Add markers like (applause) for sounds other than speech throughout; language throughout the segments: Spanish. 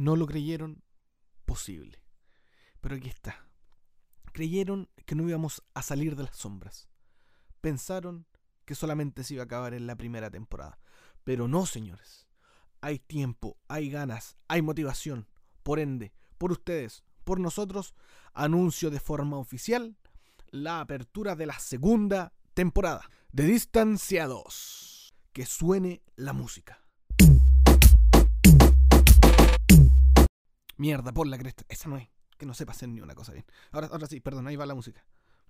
no lo creyeron posible. Pero aquí está. Creyeron que no íbamos a salir de las sombras. Pensaron que solamente se iba a acabar en la primera temporada. Pero no, señores. Hay tiempo, hay ganas, hay motivación. Por ende, por ustedes, por nosotros, anuncio de forma oficial la apertura de la segunda temporada de Distanciados. Que suene la música. Mierda, por la cresta. Esa no es. Que no sepa hacer ni una cosa bien. Ahora, ahora sí, perdón, ahí va la música.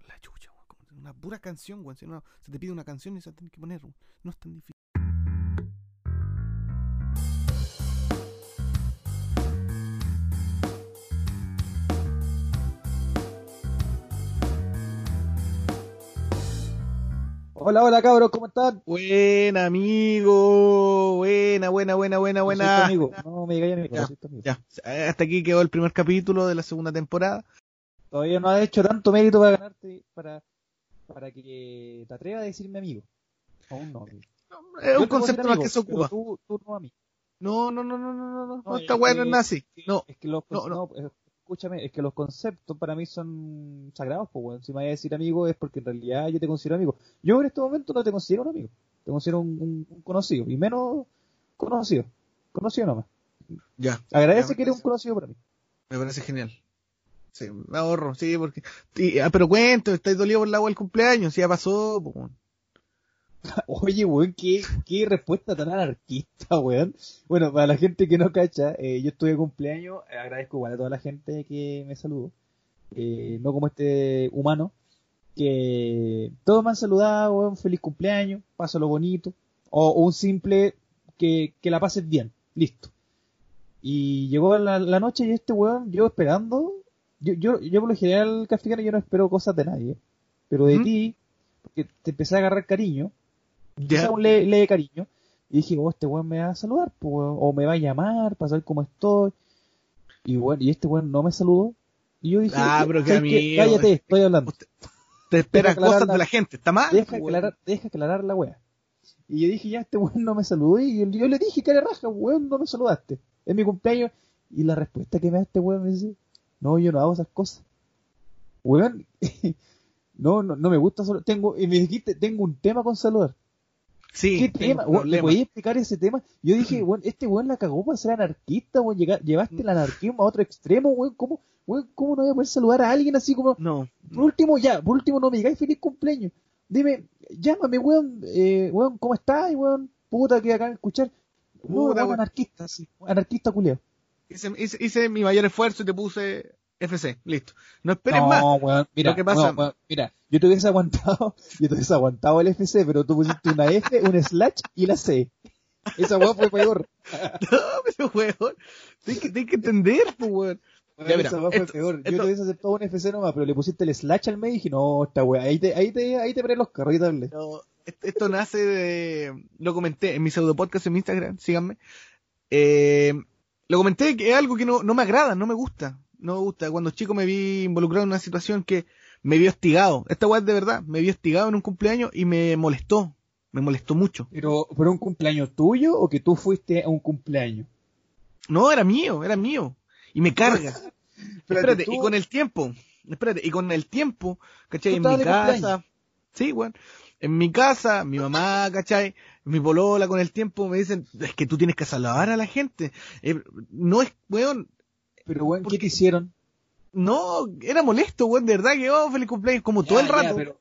La chucha, Una pura canción, weón. Se te pide una canción y se tiene que poner. No es tan difícil. Hola, hola cabros, ¿cómo están? Buena, amigo. Buena, buena, buena, buena, buena. amigo. No me digáis amigo, ya, ya. Hasta aquí quedó el primer capítulo de la segunda temporada. Todavía no ha hecho tanto mérito para ganarte, para, para que te atrevas a decirme amigo. Aún no, amigo. Es un concepto más que se ocupa. Tú, tú no a mí. No, no, no, no, no, no, no, no está bueno, es nazi. No, es que los, no, no. Escúchame, es que los conceptos para mí son sagrados, pues, bueno. Si me vas a decir amigo es porque en realidad yo te considero amigo. Yo en este momento no te considero un amigo, te considero un, conocido, y menos conocido. Conocido nomás. Ya. Agradece que eres un conocido para mí. Me parece genial. Sí, me ahorro, sí, porque... ah, pero cuento, estáis dolido por el agua del cumpleaños, ya pasó, pues, (laughs) Oye, weón, qué, qué respuesta tan anarquista, weón. Bueno, para la gente que no cacha, eh, yo estuve de cumpleaños, agradezco igual a toda la gente que me saludó. Eh, no como este humano, que todos me han saludado, weón, feliz cumpleaños, pásalo bonito, o, un simple que, que, la pases bien, listo. Y llegó la, noche y este weón, yo esperando, yo, yo, yo por lo general, Castellano, yo no espero cosas de nadie, pero de ti, porque te empecé a agarrar cariño, ya. un le, de cariño. Y dije, oh, este weón me va a saludar, o me va a llamar para saber cómo estoy. Y bueno, y este weón no me saludó. Y yo dije, ah, pero que cállate, estoy hablando. te espera cosas de la gente, ¿está mal? Deja aclarar, deja aclarar la wea. Y yo dije, ya, este weón no me saludó. Y yo, le dije, que raja, weón, no me saludaste. Es mi cumpleaños. Y la respuesta que me da este weón me dice, no, yo no hago esas cosas. Weón, (laughs) no, no, no me gusta solo. Tengo, y me dijiste, tengo un tema con saludar. Sí, ¿Qué tema? ¿Le voy a explicar ese tema? Yo dije, (clears throat) bueno, este weón la cagó para ser anarquista, weón. Llevaste el anarquismo a otro extremo, weón. ¿Cómo, weón, ¿Cómo no voy a poder saludar a alguien así como... No. Por último, ya, por último, no me digáis feliz cumpleaños. Dime, llámame, weón, eh, weón, ¿cómo estás, weón? Puta, que acá escuchar. No, weón, anarquista, sí. Anarquista culiao. Hice, hice, hice mi mayor esfuerzo y te puse FC, listo. No esperes más. Weón, mira, ¿Qué pasa? mira, yo te hubiese aguantado, (laughs) yo te hubiese aguantado el FC, pero tú pusiste una F, un slash y la C. Esa weón fue peor. (laughs) no, pero weón, tienes que, que entender, pues weón. Ya, mira, esa fue peor. Yo te hubiese aceptado un FC nomás, pero le pusiste el slash al medio y dije, no, esta weón, ahí te, ahí te, ahí te paré los carros y No, esto, nace de, lo comenté en mi pseudo podcast en mi Instagram, síganme. Eh, lo comenté que es algo que no, no me agrada, no me gusta no me gusta. Cuando chico me vi involucrado en una situación que me vio hostigado. Esta weá de verdad, me vio hostigado en un cumpleaños y me molestó. Me molestó mucho. ¿Pero por un cumpleaños tuyo o que tú fuiste a un cumpleaños? No, era mío, era mío. Y me carga. (laughs) espérate, y con el tiempo, espérate, y con el tiempo, ¿cachai? En mi casa. Sí, weón. En mi casa, mi mamá, ¿cachai? Mi bolola con el tiempo me dicen, es que tú tienes que saludar a la gente. Eh, no es, weón, pero, weón, ¿qué te hicieron? No, era molesto, weón, de verdad que, oh, feliz cumpleaños, como todo el rato. Ya, pero,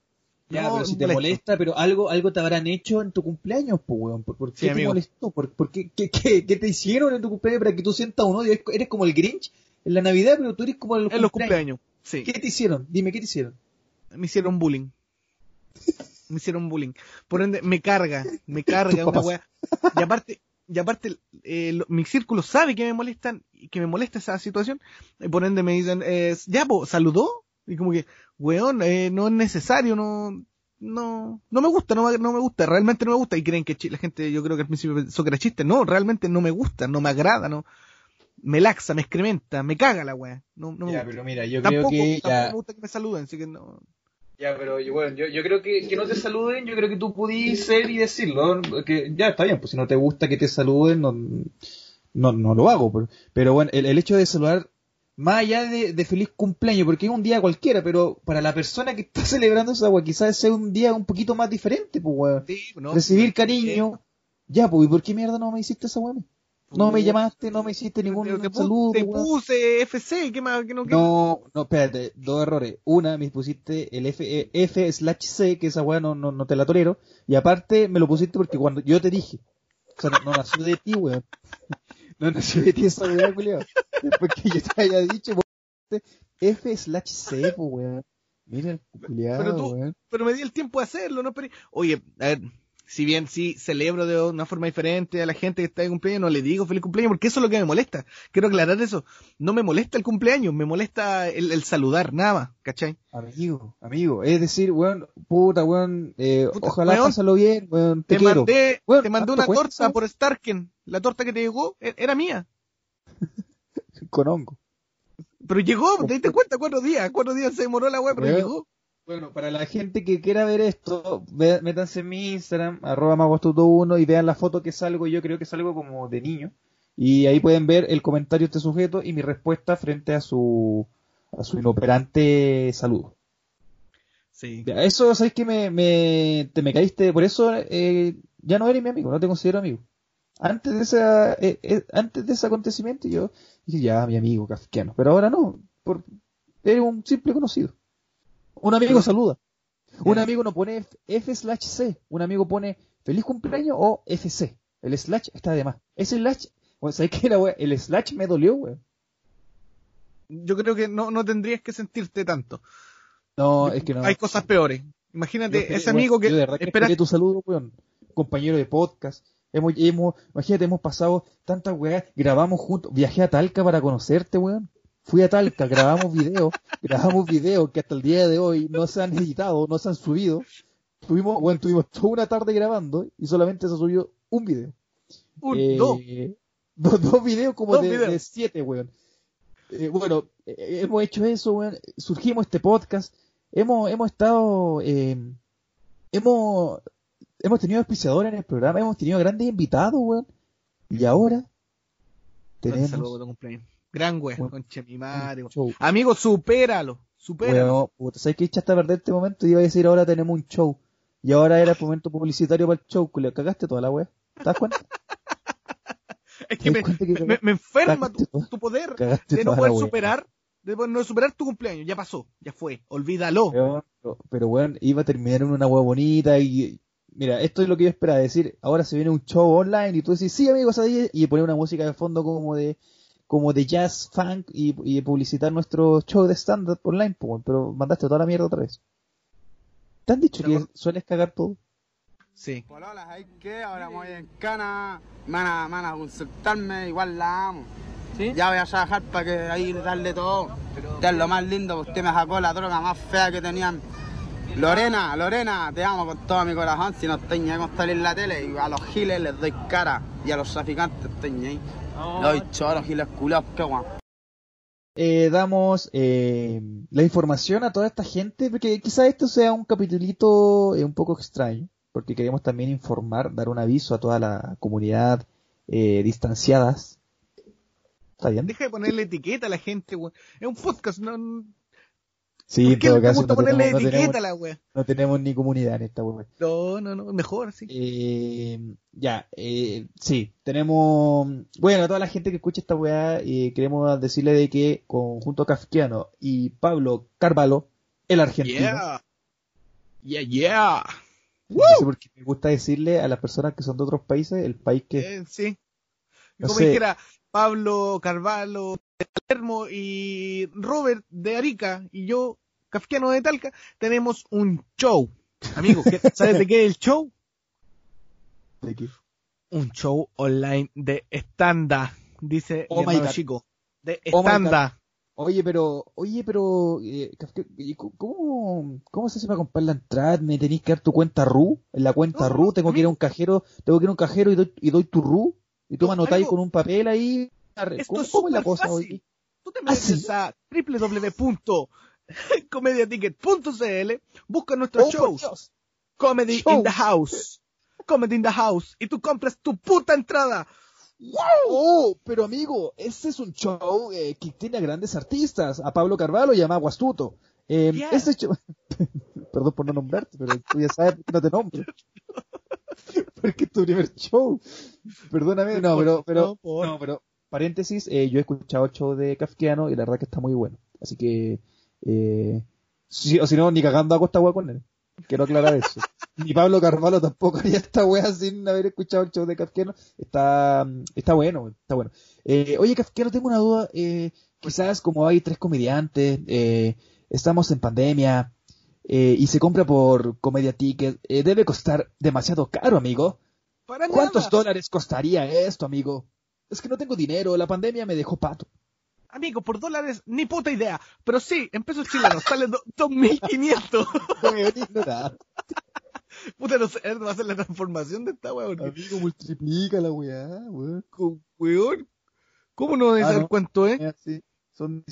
ya, pero si te molesta, pero algo, algo te habrán hecho en tu cumpleaños, pues, weón. ¿Por, qué te molestó? ¿Por, qué, qué, qué, te hicieron en tu cumpleaños para que tú sientas un odio? Eres como el Grinch en la Navidad, pero tú eres como el En los cumpleaños, sí. ¿Qué te hicieron? Dime, ¿qué te hicieron? Me hicieron bullying. me hicieron bullying. Por ende, me carga, me (laughs) carga una weá. Y aparte, y aparte eh, mi círculo sabe que me molestan que me molesta esa situación y por ende me dicen eh, ya pues saludó y como que weón eh, no es necesario no no no me gusta no, no me gusta realmente no me gusta y creen que la gente yo creo que al principio pensó que era chiste no realmente no me gusta no me agrada no me laxa me excrementa me caga la weá no, no ya, pero mira yo creo que tampoco me gusta que me saluden así que no ya, pero bueno, yo, yo creo que, que no te saluden, yo creo que tú pudiste ser y decirlo, que ya está bien, pues si no te gusta que te saluden, no, no, no lo hago, pero, pero bueno, el, el hecho de saludar más allá de, de feliz cumpleaños, porque es un día cualquiera, pero para la persona que está (laughs) celebrando esa weá, quizás sea un día un poquito más diferente, pues weón. Sí, no, Recibir eh, cariño. Ya, pues, ¿y por qué mierda no me hiciste esa weá? No me llamaste, no me hiciste ningún te, saludo, te puse FC, ¿qué más? ¿Qué no, qué No, no, espérate, dos errores. Una, me pusiste el F, eh, F slash C, que esa weá no, no, no te la tolero. Y aparte, me lo pusiste porque cuando yo te dije. O sea, no, no nació de ti, weón. (laughs) No nació de ti esa weá, culiao. Después que yo te haya dicho, F slash C, pues, weón. Mira el culiao, Pero tú- weón. pero me di el tiempo de hacerlo, no. Oye, a ver, si bien sí celebro de una forma diferente a la gente que está de cumpleaños, no le digo feliz cumpleaños porque eso es lo que me molesta. Quiero aclarar eso. No me molesta el cumpleaños, me molesta el, el saludar, nada más, ¿cachai? Amigo, amigo. Es decir, weón, puta, weón, eh, Puta, ojalá weón, pásalo bien, weón, te, Te, quiero. mandé, Bueno, te mandé ¿cuánto una torta por Starken. La torta que te llegó e- era mía. (laughs) Con hongo. Pero llegó, te diste cuenta, cuatro días. Cuatro días se demoró la web, pero Weón. llegó. Bueno, para la gente que quiera ver esto, métanse en mi Instagram, arroba maguastuto1 y vean la foto que salgo, yo creo que salgo como de niño. Y ahí pueden ver el comentario de este sujeto y mi respuesta frente a su, a su inoperante saludo. Sí. Eso, ¿sabes que me, me, te me caíste? Por eso eh, ya no eres mi amigo, no te considero amigo. Antes de esa, eh, eh, antes de ese acontecimiento yo dije, ya, mi amigo kafkiano. Pero ahora no, por, eres un simple conocido. Un amigo saluda. Un amigo no pone F, slash C. Un amigo pone feliz cumpleaños o FC. El slash está de más. Ese slash, bueno, ¿sabes qué era, wey? El slash me dolió, wey. Yo creo que no, no tendrías que sentirte tanto. No, es que no. Hay cosas peores. Imagínate, esperé- ese bueno, amigo que yo de verdad espera tu saludo, weón. Compañero de podcast. Hemos, hemos, imagínate, hemos pasado tantas weas, grabamos juntos, viajé a Talca para conocerte, weón. Fui a Talca, grabamos videos, (laughs) grabamos videos que hasta el día de hoy no se han editado, no se han subido. Tuvimos, bueno, tuvimos toda una tarde grabando y solamente se subió un video. un, Eh, dos. (laughs) dos, dos videos como Dos de, videos. de siete, weón. Eh, bueno, eh, hemos hecho eso, weón. Surgimos este podcast. Hemos, hemos estado, eh, hemos, hemos tenido auspiciadores en el programa, hemos tenido grandes invitados, weón. Y ahora tenemos saludo. Gran wea, Bueno, conche mi madre. Amigo, supéralo. Supéralo. Puta, ¿sabes qué echaste a perder este momento? Iba a decir ahora tenemos un show. Y ahora era el momento publicitario para el show, culiao. Cagaste toda la wea. ¿Te das cuenta? (laughs) es ¿Te que me, das cuenta que me- me enferma tu, poder de no poder superar, de poder no superar tu cumpleaños. Ya pasó, ya fue. Olvídalo. Pero, pero weón, iba a terminar en una hueá bonita y mira, esto es lo que yo esperaba decir, ahora se viene un show online y tú decís, sí amigos, ahí", y poner una música de fondo como de como de jazz, funk y, y publicitar nuestro show de stand-up online, pues, pero mandaste toda la mierda otra vez. ¿Te han dicho que sueles cagar todo? Sí. Polola, ¿sabes qué? Ahora me voy en cana, me van a, me van a consultarme, igual la amo. Ya voy a trabajar para que ahí darle todo. Usted es lo más lindo, porque usted me sacó la droga más fea que tenían. Lorena, Lorena, te amo con todo mi corazón, si no estoy ni ahí con salir en la tele, y a los giles les doy cara, y a los traficantes estoy ahí. Guapo. Eh, damos eh, la información a toda esta gente, porque quizá esto sea un capitulito eh, un poco extraño, porque queremos también informar, dar un aviso a toda la comunidad eh, distanciadas. ¿Está bien? Deja de ponerle etiqueta a la gente, weón. Es un podcast, no. Sí, ¿Por en todo caso no tenemos, no, etiqueta tenemos, a la wea? no tenemos ni comunidad en esta web. No, no, no, mejor, sí. Eh, ya, eh, sí, tenemos, bueno, a toda la gente que escucha esta weá, eh, queremos decirle de que conjunto Kafkiano y Pablo Carvalho, el argentino, Yeah. Yeah, yeah. no sé por qué me gusta decirle a las personas que son de otros países, el país que, Eh, sí. No Como dijera Pablo Carvalho de Palermo y Robert de Arica y yo, Kafkiano de Talca, tenemos un show. Amigo, ¿qué- (laughs) ¿sabes de qué es el show? de Un show online de estanda, dice Oh mi hermano chico. De Oh estanda. Oye, pero, oye, pero, eh, Kafka- ¿y cu- ¿cómo, cómo se hace para comprar la entrada? ¿Me tenéis que dar tu cuenta RU? En la cuenta No, RU tengo que ir a un cajero, tengo que ir a un cajero y doy, y doy tu RU, y tú me anotáis con un papel ahí. ¿Cómo, es cómo es la cosa fácil. hoy? Tú te ¿Ah, sí? metes a www.comediaticket.cl, busca nuestros Oh, shows. Comedy in the House. Comedy in the House. Y tú compras tu puta entrada. Oh, pero amigo, este es un show eh, que tiene a grandes artistas. A Pablo Carvalho y a Mago Astuto. Eh, este show... (laughs) Perdón por no nombrarte, pero tú ya sabes no te nombro. (laughs) Porque es tu primer show. Perdóname, no, pero, pero, No, pero, paréntesis, eh, yo he escuchado el show de Kafkiano y la verdad que está muy bueno. Así que, eh, si, o si no, ni cagando hago esta wea con él. Quiero aclarar eso. (laughs) Ni Pablo Carvalho tampoco haría esta wea sin haber escuchado el show de Kafkiano. Está, está bueno, está bueno. Eh, oye, Kafkiano, tengo una duda. Eh, quizás como hay tres comediantes, eh, estamos en pandemia, eh, y se compra por Comedia Ticket, debe costar demasiado caro, amigo. Para ¿Cuántos nada. dólares costaría esto, amigo? Es que no tengo dinero, la pandemia me dejó pato. Amigo, por dólares, ni puta idea. Pero sí, en pesos chilenos, sale do- 2.500. Weón, ignorante. Puta, no sé, va a ser la transformación de esta porque- Amigo, multiplica la weá, weón. Weón, ¿cómo no debes Ah, saber cuánto es? Eh, Sí, son,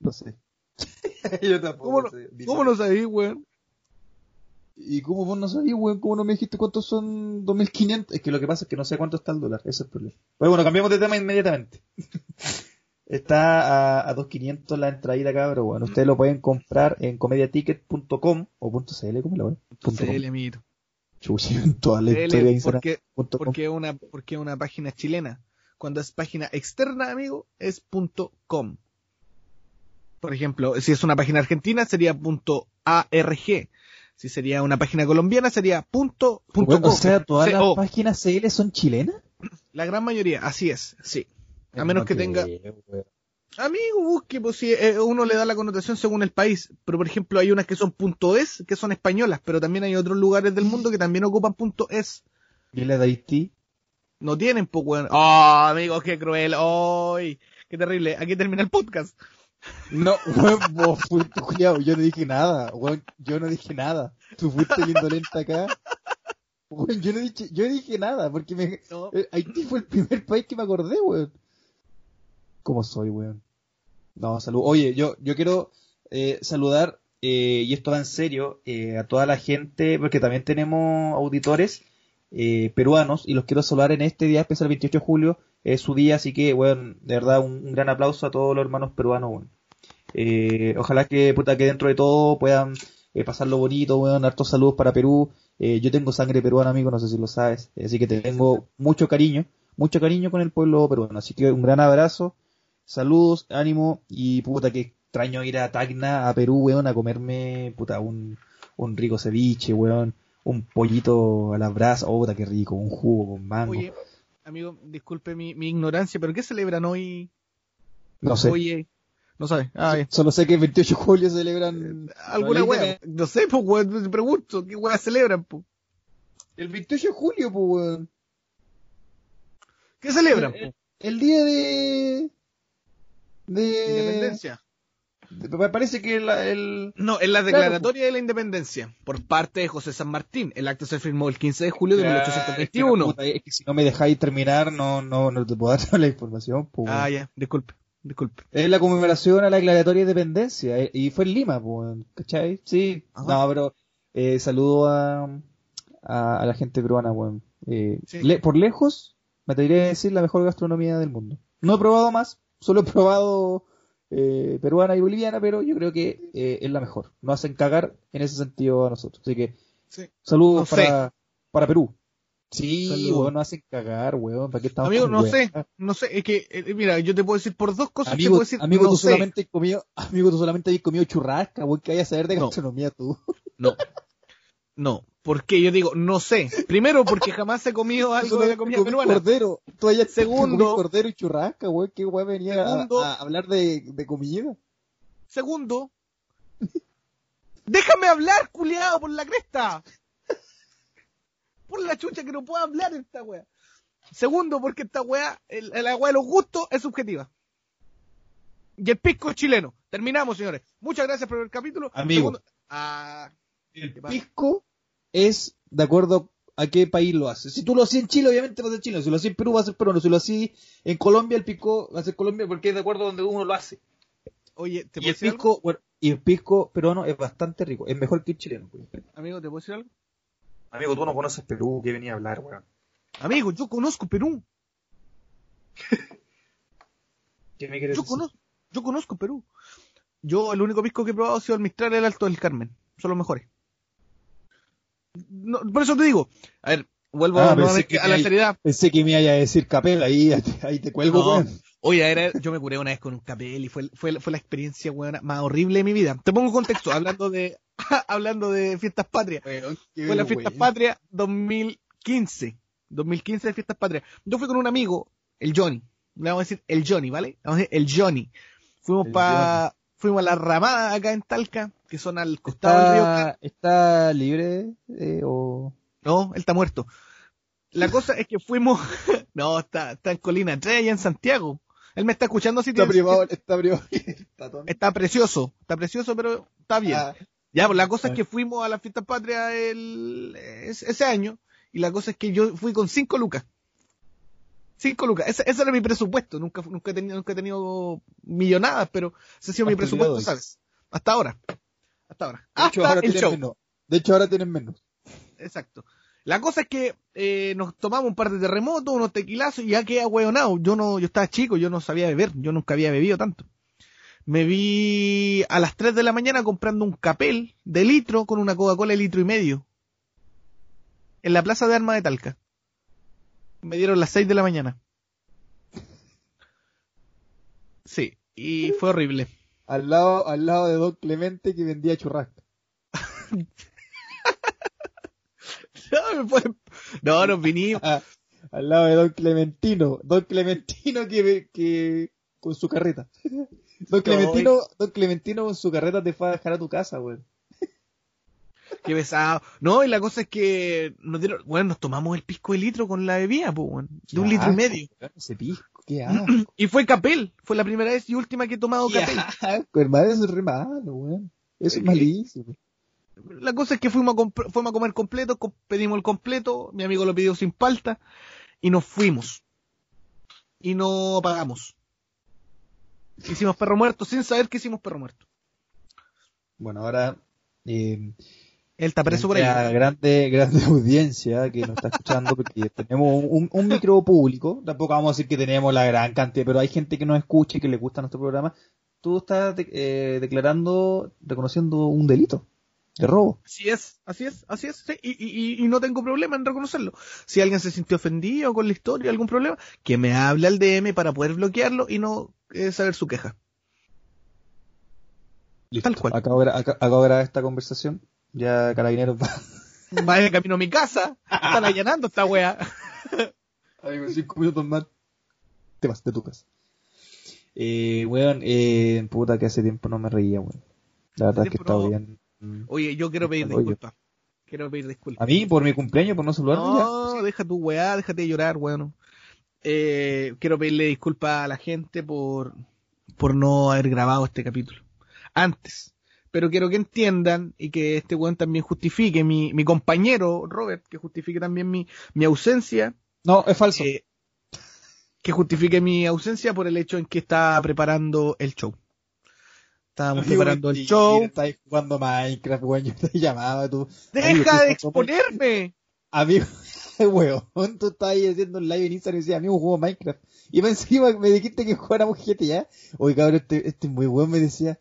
no sé. (laughs) Yo tampoco ¿Cómo no, sé. ¿Cómo no sabéis, weón? ¿Y cómo vos no sabías, weón? ¿Cómo no me dijiste cuántos son 2.500? Es que lo que pasa es que no sé cuánto está el dólar, ese es el problema. Pero bueno, cambiamos de tema inmediatamente. (laughs) está a, a 2.500 la entradita acá, pero bueno, ustedes lo pueden comprar en comediaticket.com o .cl, ¿cómo lo ven? Punto com. CL, amiguito. Chuchi, en toda la CL, historia de porque, porque es una, porque una página chilena. Cuando es página externa, amigo, es punto .com. Por ejemplo, si es una página argentina, sería punto .arg. Si sería una página colombiana, sería punto, punto Bueno, o sea, todas las páginas CL son chilenas. La gran mayoría, así es, sí. A menos No que tenga... Amigo, busque, pues si eh, uno le da la connotación según el país. Pero por ejemplo, hay unas que son punto .es, que son españolas, pero también hay otros lugares del mundo que también ocupan punto .es. ¿Y la de Haití? No tienen, pues, weón. Oh, amigos, qué cruel. ¡Ay! qué terrible. Aquí termina el podcast. No, (laughs) weón, vos fuiste culiao, yo no dije nada, weón, yo no dije nada. Tú fuiste indolente acá. Weón, yo no dije, yo no dije nada, porque me, No. eh, Haití fue el primer país que me acordé, weón. ¿Cómo soy, weón? No, salud. Oye, yo, yo quiero eh, saludar, eh, y esto va en serio, eh, a toda la gente, porque también tenemos auditores eh, peruanos, y los quiero saludar en este día especial, 28 de julio, es su día, así que, weón, de verdad, un, gran aplauso a todos los hermanos peruanos, weón. Eh, ojalá que, puta, que dentro de todo puedan eh, pasarlo bonito, weón, hartos saludos para Perú. Eh, yo tengo sangre peruana, amigo, no sé si lo sabes, eh, así que te tengo mucho cariño, mucho cariño con el pueblo peruano, así que un gran abrazo, saludos, ánimo, y puta, que extraño ir a Tacna, a Perú, weón, a comerme, puta, un, un rico ceviche, weón, un pollito a las brasas, oh, puta, qué rico, un jugo con mango, amigo, disculpe mi, mi ignorancia, pero ¿qué celebran hoy? no sé. Oye, no sabes. Ah, ya. Solo sé que el 28 de julio celebran ¿Alguna la wea? independencia. No sé, pues, weón, te pregunto. ¿Qué wea celebran, pues? El 28 de julio, pues, weón. ¿Qué celebran, El, po? el día de... De... Independencia. Me parece que la- el... No, es la declaratoria de la independencia por parte de José San Martín. El acto se firmó el 15 de julio de Es que, 1821. es que si no me dejáis terminar, no, no, no te puedo (laughs) dar la información, pues. Ah, ya, disculpe, disculpe. Es la conmemoración a la declaratoria de independencia, eh, y fue en Lima, pues, ¿cachai? Sí, Ajá. no, pero eh, saludo a, a, a la gente peruana, weón. Eh, Sí. le- por lejos, me atrevería a decir la mejor gastronomía del mundo. No he probado más, solo he probado eh, peruana y boliviana, pero yo creo que eh, es la mejor. Nos hacen cagar en ese sentido a nosotros. Así que, Sí. saludos No sé. para, para Perú. Sí, weón, nos hacen cagar, weón. ¿Para qué estamos Amigo, no weón? sé, no sé, es que, eh, mira, yo te puedo decir por dos cosas, te Amigo, puedo decir, amigo no tú sé. solamente comido, (laughs) amigo, tú solamente habías comido churrasca, weón, que vayas a saber de No. gastronomía tú. No. (laughs) No. ¿Por qué? Yo digo, no sé. Primero, porque jamás he comido (laughs) algo de la comida peruana. Cordero. Tú hayas Segundo. cordero y churrasca, weón, qué weón venía a- Segundo. a, hablar de, de comida. Segundo, déjame hablar, culiado, por la cresta. Por la chucha que no puedo hablar esta wea. Segundo, porque esta el, la wea de los gustos es subjetiva. Y el pisco es chileno. Terminamos, señores. Muchas gracias por el capítulo. Amigo. Segundo- Ah, El ¿Qué pasa? pisco es de acuerdo a qué país lo haces. Si tú lo haces en Chile, obviamente va a ser chileno. Si lo haces en Perú, va a ser peruano. Si lo haces en Colombia, el pisco va a ser Colombia porque es de acuerdo a donde uno lo hace. oye, ¿te Y puedo el decir algo? pisco, bueno, y el pisco peruano es bastante rico. Es mejor que el chileno. weón. Amigo, ¿te puedo decir algo? Amigo, tú no conoces Perú, ¿qué venía a hablar, weón? Amigo, yo conozco Perú. ¿Qué me quieres Yo decir? conozco, yo conozco Perú. Yo el único pisco que he probado ha sido el Mistral y el Alto del Carmen. Son los mejores. No, por eso te digo, a ver, vuelvo Ah, que a la hay- seriedad. Pensé que me iba a decir capel, ahí, ahí te cuelgo, No. weón. Oye, era, yo me curé una vez con un capel y fue, fue, fue la experiencia weona, más horrible de mi vida. Te pongo contexto, hablando de, (laughs) hablando de fiestas patrias. Fue la fiesta patria 2015. 2015 de fiestas patrias. Yo fui con un amigo, el Johnny. Le vamos a decir el Johnny, ¿vale? Vamos a decir el Johnny. Fuimos El pa, fuimos a la ramada acá en Talca, que son al costado del río. ¿Está, libre eh, o...? No, él está muerto. La cosa es que fuimos, (laughs) no, está, está en Colina 3 allá en Santiago. Él me está escuchando así. Está tiene- privado, (laughs) está privado. Está. Está precioso, está precioso, pero está bien. Ah, Ya, pues la cosa es Ah. que fuimos a la fiesta patria el, es- ese año y la cosa es que yo fui con cinco lucas. Cinco lucas. Ese, ese era mi presupuesto. Nunca, nunca, he tenido, nunca he tenido millonadas, pero ese ha sido mi presupuesto. ¿sabes? Hasta ahora. Hasta ahora. de, hecho, Hasta ahora el tienen show. menos. de hecho, ahora tienen menos. Exacto. La cosa es que eh, nos tomamos un par de terremotos, unos tequilazos y ya quedé ahueonado. Yo no, yo estaba chico, yo no sabía beber, yo nunca había bebido tanto. Me vi a las 3 de la mañana comprando un capel de litro con una Coca-Cola de litro y medio. En la plaza de armas de Talca. Me dieron las 6 de la mañana. Sí, y fue horrible. Al lado, al lado de Don Clemente que vendía churrasco. No, me no, nos (laughs) vinimos. Ah, al lado de Don Clementino. Don Clementino que, que con su carreta. (laughs) Don Clementino, Don Clementino con su carreta te fue a dejar a tu casa, weón. (laughs) Qué pesado. No, y la cosa es que nos dieron, bueno, nos tomamos el pisco de litro con la bebida, pues, de un litro y medio. Ese pisco, qué asco. Y fue capel, fue la primera vez y última que he tomado capel. (laughs) asco, hermano, eso es re malo, weón. Eso es malísimo. La cosa es que fuimos a, fuimos a comer completo, co- pedimos el completo, mi amigo lo pidió sin palta y nos fuimos. Y no pagamos. Hicimos perro muerto sin saber que hicimos perro muerto. Bueno, ahora, eh, Él está preso por ahí. grande, grande (laughs) audiencia que nos está escuchando, porque tenemos un, un micro público, tampoco vamos a decir que tenemos la gran cantidad, pero hay gente que nos escucha y que le gusta nuestro programa. Tú estás de- eh, declarando, reconociendo un delito de robo. Así es, así es, así es, sí, y, y- y no tengo problema en reconocerlo. Si alguien se sintió ofendido con la historia, algún problema, que me hable al DM para poder bloquearlo y no eh, saber su queja. Tal cual. Acabo, de acabo de grabar esta conversación. Ya Carabineros (laughs) va. Vaya camino a mi casa, están allanando esta wea. (laughs) Ay, cinco minutos más. Te vas de tu casa. Eh, weón, eh, puta que hace tiempo no me reía, weón. La verdad es que no. bien. Oye, yo quiero pedir disculpas. Quiero pedir disculpas. A mí, por mi cumpleaños, por no saludarme ya. No, deja tu weá, déjate de llorar, weón. Eh, quiero pedirle disculpas a la gente por, por no haber grabado este capítulo. Antes. Pero quiero que entiendan y que este weón también justifique, mi, mi compañero Robert, que justifique también mi, mi ausencia, No, es falso. eh, que justifique mi ausencia por el hecho en que estaba preparando el show. Estábamos preparando el show. Estáis jugando Minecraft, weón. Yo te llamaba tú. ¡Deja de tú exponerme! Amigo, (laughs) weón, tú estabas ahí haciendo un live en Instagram y decías, amigo, juego Minecraft. Y más encima me dijiste que jugáramos GTA. Oye, cabrón, este, este es muy bueno, me decía.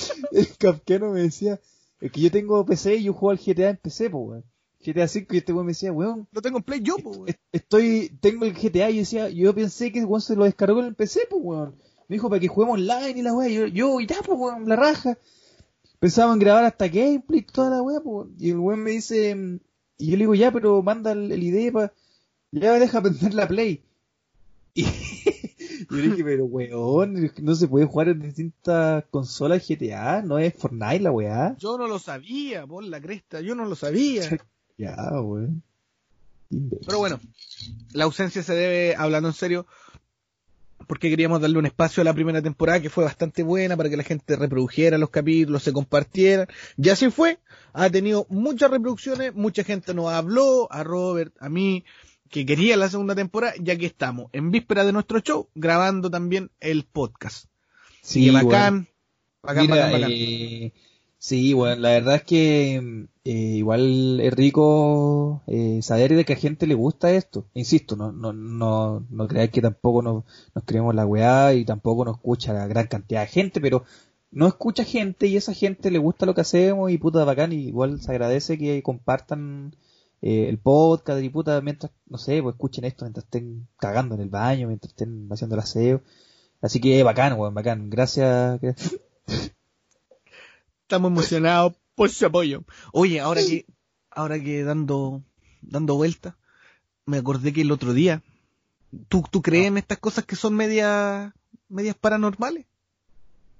(laughs) El capqueno me decía, es que yo tengo PC y yo juego al GTA en PC, pues, weón. GTA 5 y este weón me decía, weón, Lo tengo en play yo, po, weón. est- estoy, tengo el GTA y yo decía, yo pensé que el weón se lo descargó en el PC, pues, weón. Me dijo para que juguemos online y la weá, yo, yo, y ya, pues, weón, la raja. Pensábamos en grabar hasta gameplay y toda la weá, pues, y el weón me dice, y yo le digo, ya, pero manda el, el ID para, ya deja prender la play. (laughs) Y (laughs) yo dije, pero weón, no se puede jugar en distintas consolas GTA, no es Fortnite la weá. Yo no lo sabía, por la cresta, yo no lo sabía. (laughs) Ya, weón. Pero bueno, la ausencia se debe, hablando en serio, porque queríamos darle un espacio a la primera temporada que fue bastante buena para que la gente reprodujera los capítulos, se compartieran. Y así fue. Ha tenido muchas reproducciones, mucha gente nos habló, a Robert, a mí, que quería la segunda temporada, ya que estamos en víspera de nuestro show grabando también el podcast. Sí, bacán, bacán, Mira, bacán, bacán. eh, Sí, bueno, la verdad es que eh, igual es rico eh, saber de que a gente le gusta esto. Insisto, no, no, no, no creáis que tampoco nos, nos creemos la weá y tampoco nos escucha la gran cantidad de gente, pero no escucha gente y esa gente le gusta lo que hacemos y puta bacán, y igual se agradece que compartan eh, el podcast y puta mientras, no sé, pues escuchen esto mientras estén cagando en el baño, mientras estén haciendo el aseo. Así que bacán, weón, bacán. Gracias. Estamos emocionados por su apoyo. Oye, ahora que, ahora que dando, dando vuelta, me acordé que el otro día, ¿tú, tú crees en estas cosas que son medias, medias paranormales?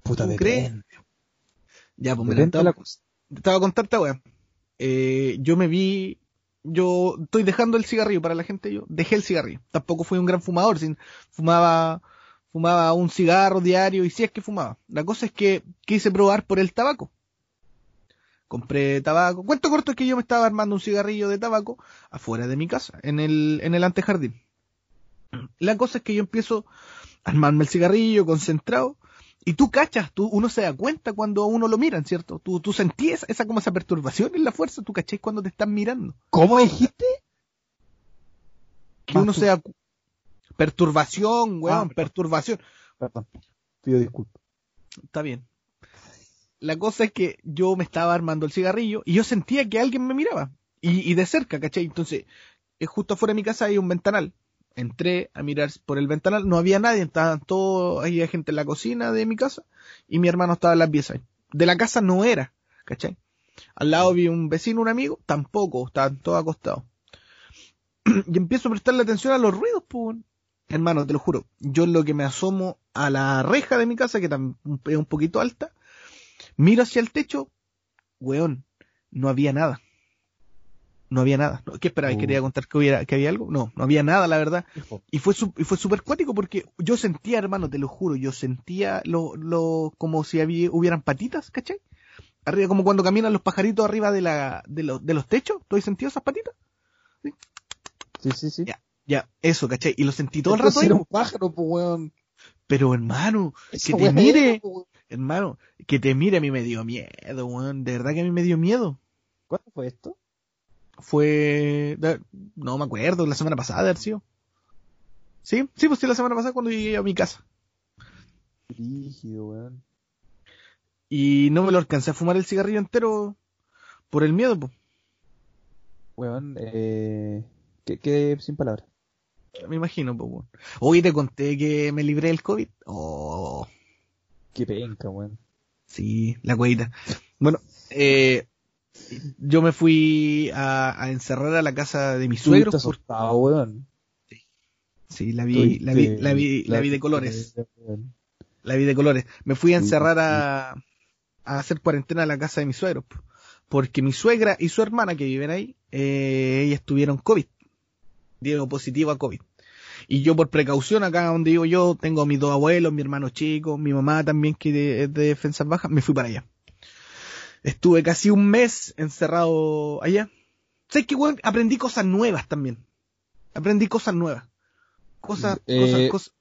Puta, ¿Tú crees? Ya, pues te de la voy a contar esta weá. Eh, yo me vi, yo estoy dejando el cigarrillo para la gente, yo dejé el cigarrillo. Tampoco fui un gran fumador, sin, fumaba, fumaba un cigarro diario y si es que fumaba. La cosa es que quise probar por el tabaco. Compré tabaco. Cuento corto es que yo me estaba armando un cigarrillo de tabaco afuera de mi casa, en el, en el antejardín. La cosa es que yo empiezo a armarme el cigarrillo concentrado y tú cachas, tú, uno se da cuenta cuando a uno lo miran, ¿cierto? Tú, tú sentías esa, como esa perturbación en la fuerza, tú cachás cuando te están mirando. ¿Cómo dijiste? Que Más uno tú. se da cu- perturbación, weón, Ah, perdón. perturbación. Perdón. Pido disculpas. Está bien. La cosa es que yo me estaba armando el cigarrillo y yo sentía que alguien me miraba. Y, y de cerca, ¿cachai? Entonces, eh, justo afuera de mi casa hay un ventanal. Entré a mirar por el ventanal, no había nadie, estaban todos, había gente en la cocina de mi casa y mi hermano estaba en la pieza. De la casa no era, ¿cachai? Al lado vi un vecino, un amigo, tampoco, estaban todos acostados. (clears throat) y empiezo a prestarle atención a los ruidos, pues. Hermano, te lo juro, yo lo que me asomo a la reja de mi casa, que es un poquito alta, miro hacia el techo, weón, no había nada. No había nada. ¿Qué esperabas? Oh. ¿Quería contar que, hubiera, que había algo? No, no había nada, la verdad. Y fue, y fue súper cuático porque yo sentía, hermano, te lo juro, yo sentía lo, lo, como si había, hubieran patitas, ¿cachai? Arriba, como cuando caminan los pajaritos arriba de, la, de, los, de los techos. ¿Tú has sentido esas patitas? Sí, sí, sí. Ya. Ya, eso, ¿cachai? Y lo sentí todo el rato ahí. era un pájaro, pues, weón. Pero hermano, Esa que te mire, era, pues, hermano, que te mire a mí me dio miedo, weón. De verdad que a mí me dio miedo. ¿Cuándo fue esto? Fue, no me acuerdo, la semana pasada, haber sido. Sí, sí, pues sí, la semana pasada cuando llegué a mi casa. Rígido, weón. Y no me lo alcancé a fumar el cigarrillo entero por el miedo, pues. Weón, eh... ¿Qué, qué sin palabras? Me imagino, pues, weón. Hoy te conté que me libré del COVID. Oh, Qué penca, weón. sí, la cueita. Bueno, eh, yo me fui a, a encerrar a la casa de mis suegros. Por- weón. Sí, la vi, la vi, la vi, la vi de colores. La vi de colores. Me fui a encerrar a, a hacer cuarentena a la casa de mis suegros. po. Porque mi suegra y su hermana que viven ahí, eh, ellas tuvieron COVID. Dieron positivo a COVID. Y yo por precaución acá donde vivo yo, tengo a mis dos abuelos, mi hermano chico, mi mamá también que de- es de defensas bajas, me fui para allá. Estuve casi un mes encerrado allá. ¿Sabes qué, weón? Aprendí cosas nuevas también. Aprendí cosas nuevas. Cosas, Eh, cosas, cosas.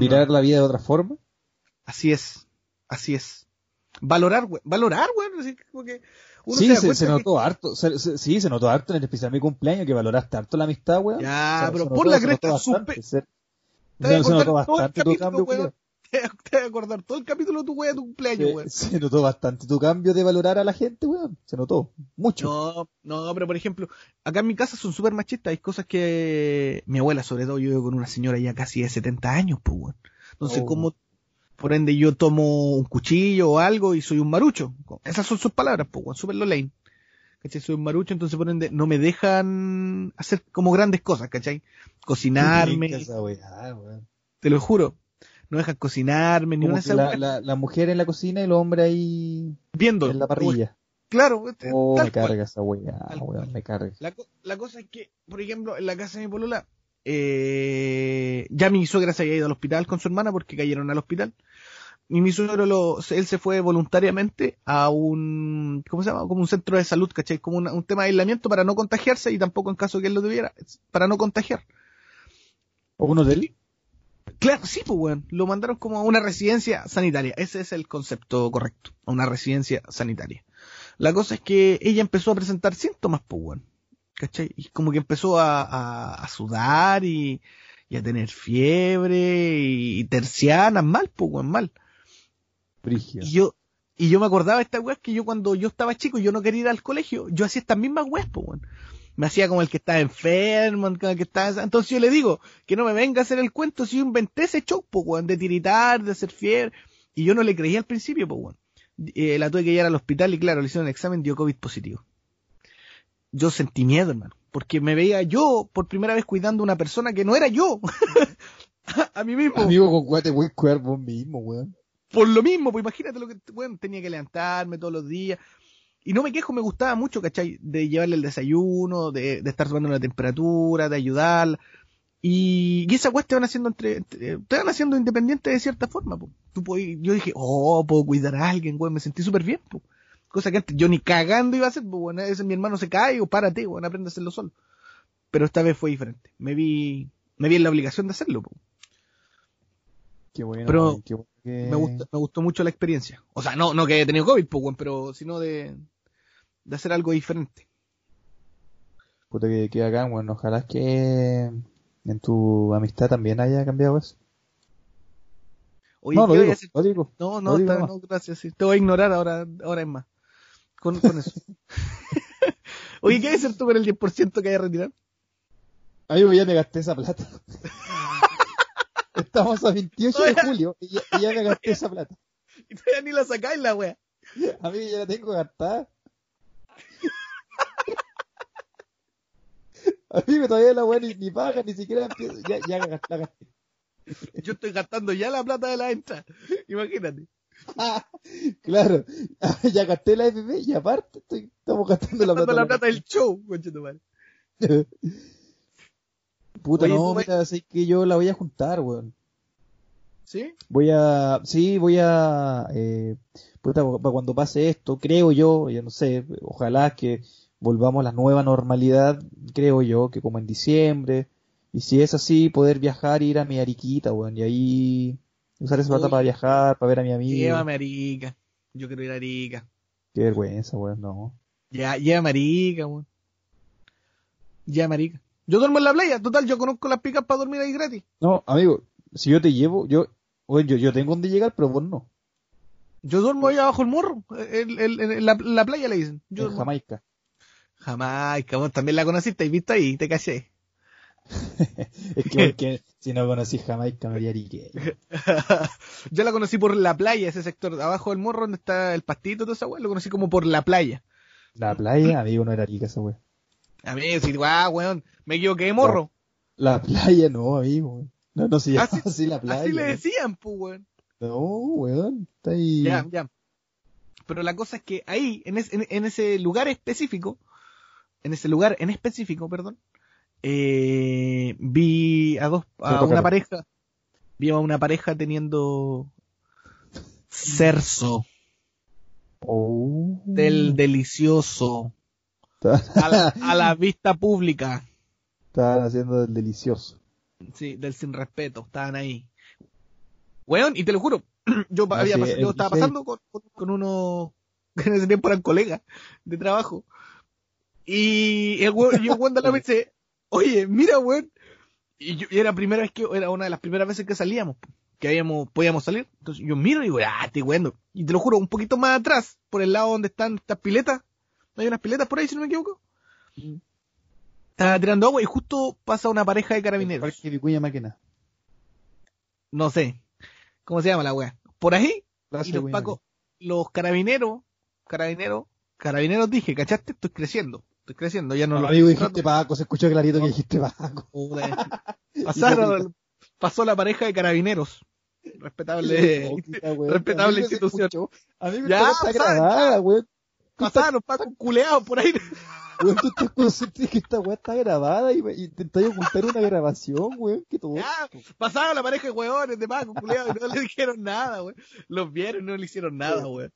Mirar la vida de otra forma. Así es, así es. Valorar, güey, valorar, güey, así como que uno sí, se que- notó harto. se- sí, se notó harto en el especial de mi cumpleaños que valoraste harto la amistad, weón. Ya, pero por notó- la cresta, notó supe- se- notó todo bastante tu capítulo, cambio, weón. (laughs) Te voy a- acordar todo el capítulo de tu wea, de tu cumpleaños, Se, weón. se notó bastante tu cambio de valorar a la gente, weón. Se notó. Mucho. No, no, pero por ejemplo, acá en mi casa son súper machistas. Hay cosas que mi abuela, sobre todo, yo vivo con una señora ya casi de 70 años, pues, weón. Entonces, Oh. como, por ende, yo tomo un cuchillo o algo y soy un marucho. Esas son sus palabras, pues, weón, súper lane. ¿Cachai? Soy un marucho, entonces, por ende, no me dejan hacer como grandes cosas, ¿cachai? Cocinarme, esa weá, te lo juro. No dejan cocinarme, ni Como una de la, la, la mujer en la cocina y el hombre ahí viendo. en la parrilla. Claro, este, Oh, me cual. carga esa weá, Tal weón, cual. me carga. La, la cosa es que, por ejemplo, en la casa de mi polola, eh, ya mi suegra se había ido al hospital con su hermana porque cayeron al hospital. Y mi suegro, lo, él se fue voluntariamente a un, ¿cómo se llama? Como un centro de salud, ¿cachai? Como una- un tema de aislamiento para no contagiarse y tampoco en caso que él lo tuviera, para no contagiar. ¿O un hotel? Claro, sí, pues, weón. Lo mandaron como a una residencia sanitaria. Ese es el concepto correcto. A una residencia sanitaria. La cosa es que ella empezó a presentar síntomas, pues, weón. ¿Cachai? Y como que empezó a, a, a sudar y, y, a tener fiebre y, y tercianas mal, pues, weón, mal. Y yo, y yo me acordaba de esta weá que yo cuando yo estaba chico y yo no quería ir al colegio, yo hacía estas mismas weas, pues, weón. Me hacía como el que estaba enfermo, como el que estaba... Entonces yo le digo, que no me venga a hacer el cuento si yo inventé ese show, weón, de tiritar, de hacer fiebre. Y yo no le creía al principio, pues, weón. Eh, la tuve que llevar al hospital y claro, le hicieron el examen, dio COVID positivo. Yo sentí miedo, hermano, porque me veía yo por primera vez cuidando a una persona que no era yo. (laughs) a mí mismo. Amigo, con cuál te voy a cuidar vos mismo, weón. Por lo mismo, pues imagínate lo que, bueno, tenía que levantarme todos los días. Y no me quejo, me gustaba mucho, ¿cachai? De llevarle el desayuno, de, de estar tomando la temperatura, de ayudarla. Y, y esas weas te van haciendo entre, te, te van haciendo independiente de cierta forma, po. Tú podí- yo dije, oh, puedo cuidar a alguien, weón, me sentí súper bien, po. Cosa que antes yo ni cagando iba a hacer, pues bueno, veces mi hermano se cae o párate, weón, aprende a hacerlo solo. Pero esta vez fue diferente. Me vi, me vi en la obligación de hacerlo, po. Qué bueno, Pero weón, qué bueno que- Me gustó, me gustó mucho la experiencia. O sea, no, no que haya tenido COVID, pues, weón, pero sino de, de hacer algo diferente. Puta que, que acá, bueno, ojalá que en tu amistad también haya cambiado eso. Oye, no, ¿qué lo a digo, hacer? lo digo. No, lo no, digo está- nomás. no, gracias, sí. Te voy a ignorar ahora, ahora es más. Con, con eso. (laughs) Oye, ¿qué vas a hacer tú con el 10% que hay a retirar? Amigo, ya me gasté esa plata. (laughs) Estamos a 28 de julio y ya, y ya me gasté esa plata. (laughs) Y todavía ni la sacáis la wea. Amigo, ya la tengo gastada. (laughs) Amigo, todavía la weá ni, ni paga, ni siquiera empieza. Ya, ya la gasté. Yo estoy gastando ya la plata de la entrada. (laughs) Imagínate. (laughs) Claro, ya gasté la FP y aparte estoy, estamos gastando la plata. la plata del show, conchetumare. Puta, Oye, no, mira, sé que yo la voy a juntar, weón. ¿Sí? Voy a, sí, voy a, eh, puta, cuando pase esto, creo yo, ya no sé, ojalá que volvamos a la nueva normalidad, creo yo, que como en diciembre, y si es así, poder viajar, ir a mi Ariquita, weón, y ahí usar esa plata para viajar, para ver a mi amigo. Llévame a Arica. Yo quiero ir a Arica. Qué vergüenza, weón, no. Ya, llévame a Arica, weón. Llévame a Arica. Yo duermo en la playa. Total, yo conozco las picas para dormir ahí gratis. No, amigo, si yo te llevo, yo, weón, yo, yo tengo donde llegar, pero vos no. Yo duermo ahí abajo el morro. El, el- el- en la, playa le dicen. Yo En Jamaica. Jamás, cabrón. También la conociste y viste ahí, te caché. (laughs) Es que, porque si no conocí Jamaica, me haría. (laughs) Yo la conocí por la playa, ese sector. Abajo del morro donde está el pastito, toda esa weá. Lo conocí como por la playa. La playa, amigo, no era rica esa weón. A mí, sí, guau, weón. Me equivoqué de morro. La playa no, amigo. No, no se llama Así- así la playa. Así le decían, pues, weón. No, weón. Está ahí. Ya, ya. Pero la cosa es que ahí, en, es- en- en ese lugar específico, en ese lugar en específico, perdón, eh, vi a dos, a una pareja, vi a una pareja teniendo cerzo Oh. del delicioso a la, a la vista pública, (laughs) Estaban haciendo el delicioso. Sí, del sin respeto, estaban ahí. Weón, y te lo juro, (clears throat) yo Ah, había sí, pas- yo estaba pasando con, con, uno que (laughs) en ese tiempo eran colegas de trabajo. Y el weón, y el weón de la (laughs) me dice, oye, mira weón. Y yo y era primera vez que, era una de las primeras veces que salíamos, que habíamos, podíamos salir. Entonces yo miro y digo, ah, estoy weón. Y te lo juro, un poquito más atrás, por el lado donde están estas piletas, hay unas piletas por ahí, si no me equivoco. Estaba tirando agua y justo pasa una pareja de carabineros. Parque Vicuña Máquina. No sé. ¿Cómo se llama la wea? Por ahí, Plaza y los pacos, los carabineros, carabineros, carabineros dije, ¿cachaste? Estoy creciendo, estoy creciendo, ya no Máquina. lo Amigo, dijiste Paco, se escuchó clarito que dijiste Paco. (laughs) (laughs) Pasaron, pasó la pareja de carabineros. Respetable, (laughs) weón. respetable institución. escuchó. Amigo, Ya, esta weá está ¿sabes? grabada, weón. pasaron pacos culeados por ahí. Weón, tú consciente de que esta weá está grabada y, y intentáis ocultar una grabación, weón, que todo. Pasaron la pareja de hueones de culeados y no le dijeron nada, weón. Los vieron y no le hicieron nada, weón.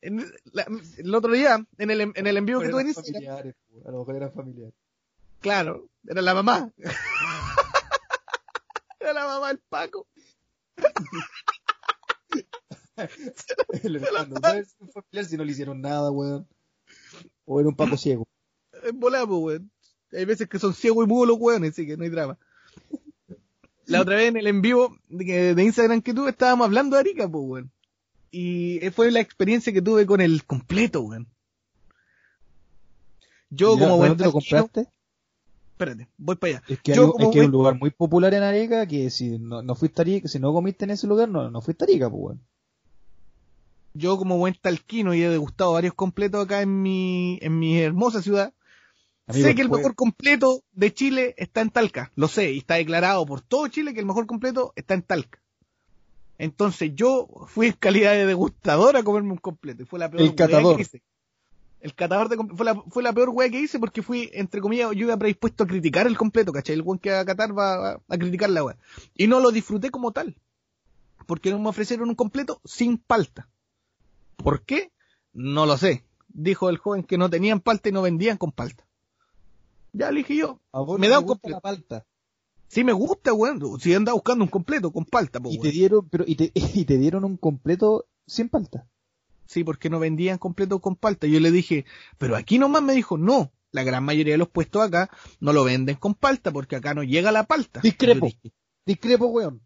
En la- el otro día, en el, en el envío que Eran Instagram, familiares, a lo mejor eran familiares. Claro, era la mamá. (laughs) era la mamá del Paco. (laughs) El hermano, ¿sabes? Un familiar si no le hicieron nada, weón. O era un paco (clears throat) ciego. Pues, weón. Hay veces que son ciegos y mudos los weones, así que no hay drama. La otra vez en el en vivo de, de Instagram que tuve estábamos hablando de Arica, pues, weón. Y fue la experiencia que tuve con el completo, weón. Yo como buen ¿Dónde lo compraste? Espérate, voy para allá. Es que, Yo es que un lugar muy popular en Arica que si no, no fuiste Arica, si no comiste en ese lugar, no, no fuiste a Arica, pues, weón. Yo como buen talquino y he degustado varios completos acá en mi, en mi hermosa ciudad. Sé que el mejor completo de Chile está en Talca. Lo sé, y está declarado por todo Chile que el mejor completo está en Talca. Entonces yo fui en calidad de degustador a comerme un completo. Y fue la peor El catador. que hice. El catador de completo. Fue la, fue la peor weá que hice porque fui, entre comillas, yo iba predispuesto a criticar el completo, ¿cachai? El buen que va a catar va a, a criticar la weá. Y no lo disfruté como tal. Porque no me ofrecieron un completo sin palta. ¿Por qué? No lo sé. Dijo el joven que no tenían palta y no vendían con palta. Ya le dije yo. A vos me da un completo. la palta. Sí me gusta, weón. Si anda buscando un completo con palta, Y te dieron, pero, y te, (laughs) y te dieron un completo sin palta. Sí, porque no vendían completo con palta. Yo le dije, pero aquí nomás me dijo, no. La gran mayoría de los puestos acá no lo venden con palta porque acá no llega la palta. Discrepo. Dije, Discrepo, weón.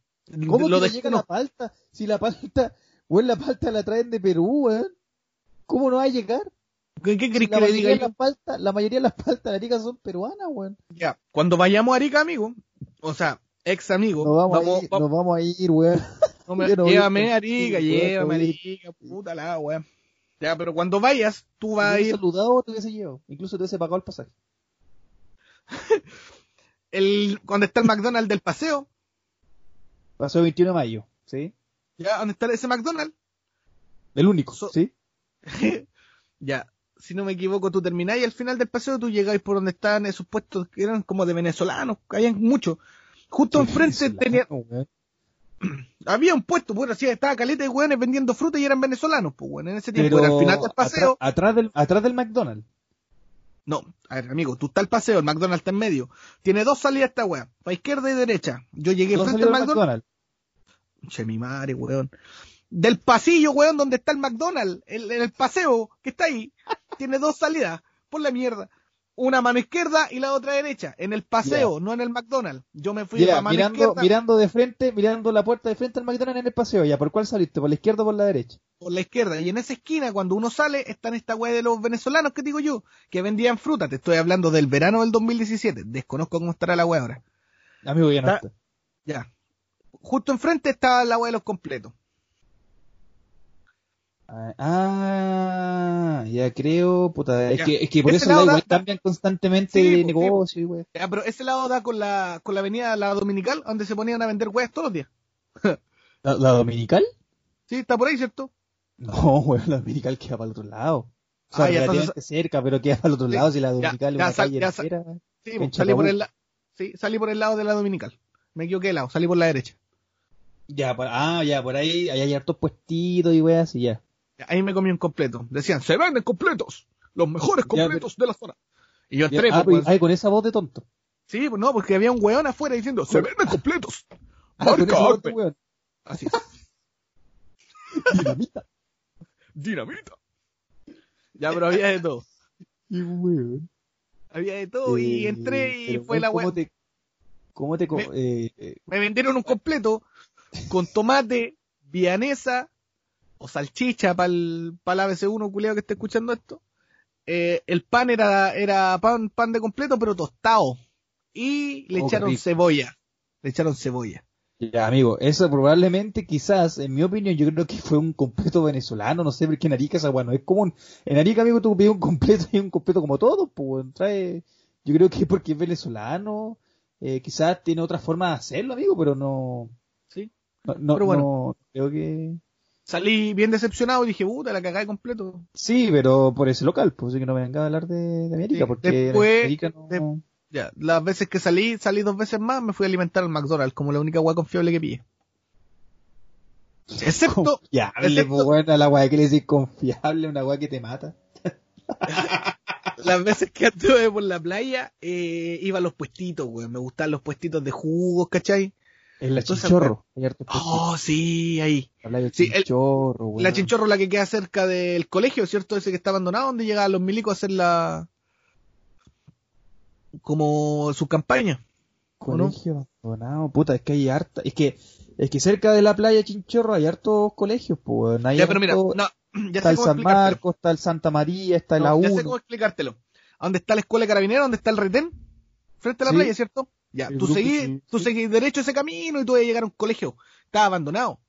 ¿Cómo lo que no llega no, la palta? Si la palta, weón, la palta la traen de Perú, weón. ¿Cómo no va a llegar? ¿Qué, qué querés la, que le diga yo? las paltas, la mayoría de las paltas de Arica son peruanas, weón. Ya, cuando vayamos a Arica, amigo, o sea, ex amigo, Nos vamos, vamos, a ir, vamos- nos vamos a ir, weón. no me- (laughs) no llévame a Arica, llévame a. Arica, puta la weón. Ya, pero cuando vayas, tú vas a ir, saludado, te hubiese llevado. Incluso te hubiese pagado el pasaje. (laughs) el, cuando está el McDonald's del paseo, Pasó el 21 de mayo, ¿sí? Ya, donde está ese McDonald's, El único, So- ¿sí? (laughs) ya, si no me equivoco, tú terminás y al final del paseo tú llegáis por donde estaban esos puestos que eran como de venezolanos, que habían muchos. Justo enfrente tenía, (clears throat) había un puesto, bueno, así estaba caleta de hueones vendiendo fruta y eran venezolanos, pues bueno, en ese tiempo Pero era al final del paseo. Atrás, atrás del, atrás del McDonald's. No, a ver, amigo, tú estás el paseo, el McDonald's está en medio. Tiene dos salidas esta weá, para izquierda y derecha. Yo llegué frente al del McDonald's. Mi madre, weón. Del pasillo, weón, donde está el McDonald's, el, el paseo que está ahí, tiene dos salidas. Por la mierda. Una mano izquierda y la otra derecha. En el paseo, no en el McDonald's. Yo me fui Ya, para mano mirando, izquierda mirando de frente, mirando la puerta de frente al McDonald's en el paseo. Ya, ¿por cuál saliste? ¿Por la izquierda o por la derecha? por la izquierda. Y en esa esquina, cuando uno sale, están esta weá de los venezolanos que digo yo, que vendían fruta. Te estoy hablando del verano del 2017. Desconozco cómo estará la weá ahora. Amigo, ya no Está- está. Ya. Justo enfrente estaba la weá de los completos. Ah, ya creo, puta, es Ya. que, es que por Ese eso igual cambian constantemente Sí, de pues, sí, negocio. Ya, pero ese lado da con la, con la avenida La Dominical, donde se ponían a vender weas todos los días. (laughs) ¿La, la dominical? Sí, está por ahí, ¿cierto? No, (laughs) wey, la dominical queda para el otro lado. O sea, Ah, ya, relativamente cerca, pero queda para el otro Sí, lado si la ya, dominical es una sal- calle entera. Sí, salí por el la- sí, salí por el lado de la Dominical. Me equivoqué de lado, salí por la derecha. Ya, por, ah, ya, por ahí, ahí hay hartos puestitos y weas y ya. Ahí me comí un completo. Decían, se venden completos. Los mejores Ya, completos de la zona. Y yo Ya, entré, ah, pues, pues, ay, con esa voz de tonto. Sí, pues no, porque había un weón afuera diciendo, se venden completos. Ah, Marca voz weón. Así es. (laughs) Dinamita. Dinamita. Ya, pero había de todo. Y weón. Había de todo y Eh, entré y fue weón, la ¿Cómo weón. te, cómo te, co- Me- eh, eh, Me vendieron un completo con tomate, vianesa o salchicha para el, para el ABC1 culiado que esté escuchando esto. Eh, el pan era, era pan, pan de completo, pero tostado. Y le Oh, echaron cebolla. Le echaron cebolla. Ya, amigo, eso probablemente, quizás, en mi opinión, yo creo que fue un completo venezolano, no sé, porque en Arica esa bueno, es común. En Arica, amigo, tú pides un completo y un completo como todo, pues, trae, yo creo que es porque es venezolano, eh, quizás tiene otra forma de hacerlo, amigo, pero no. No, Pero bueno. no, creo que, Salí bien decepcionado y dije, puta, la de completo. sí, pero por ese local, pues, así que no me vengan a hablar de, de América, Sí, porque después- no, de- Ya, las veces que salí, salí dos veces más, me fui a alimentar al McDonald's como la única agua confiable que pillé. Excepto, ya, excepto- pues, bueno, a la weá que le decís confiable, una weá que te mata. (laughs) las veces que anduve por la playa, eh, iba a los puestitos, güey. Me gustaban los puestitos de jugos, ¿cachai? En la Entonces, Chinchorro. Oh, sí, ahí. La sí, el- Chinchorro, weón. La Chinchorro, la que queda cerca del colegio, ¿cierto? Ese que está abandonado, donde llegan los milicos a hacer la. como su campaña. ¿o no? Colegio abandonado, puta, es que hay harta, es que, es que cerca de la playa Chinchorro hay hartos colegios, pues, hay Ya, pero mira, harto- no, ya está el San. Marcos, está el Santa María, está el No, ya sé A1. cómo explicártelo. ¿A dónde está la escuela de carabineros? ¿Dónde está el retén? Frente a la Sí. playa, ¿cierto? Ya, tú seguís, sí, tú sí. seguís derecho ese camino y tú vas a llegar a un colegio. Está abandonado.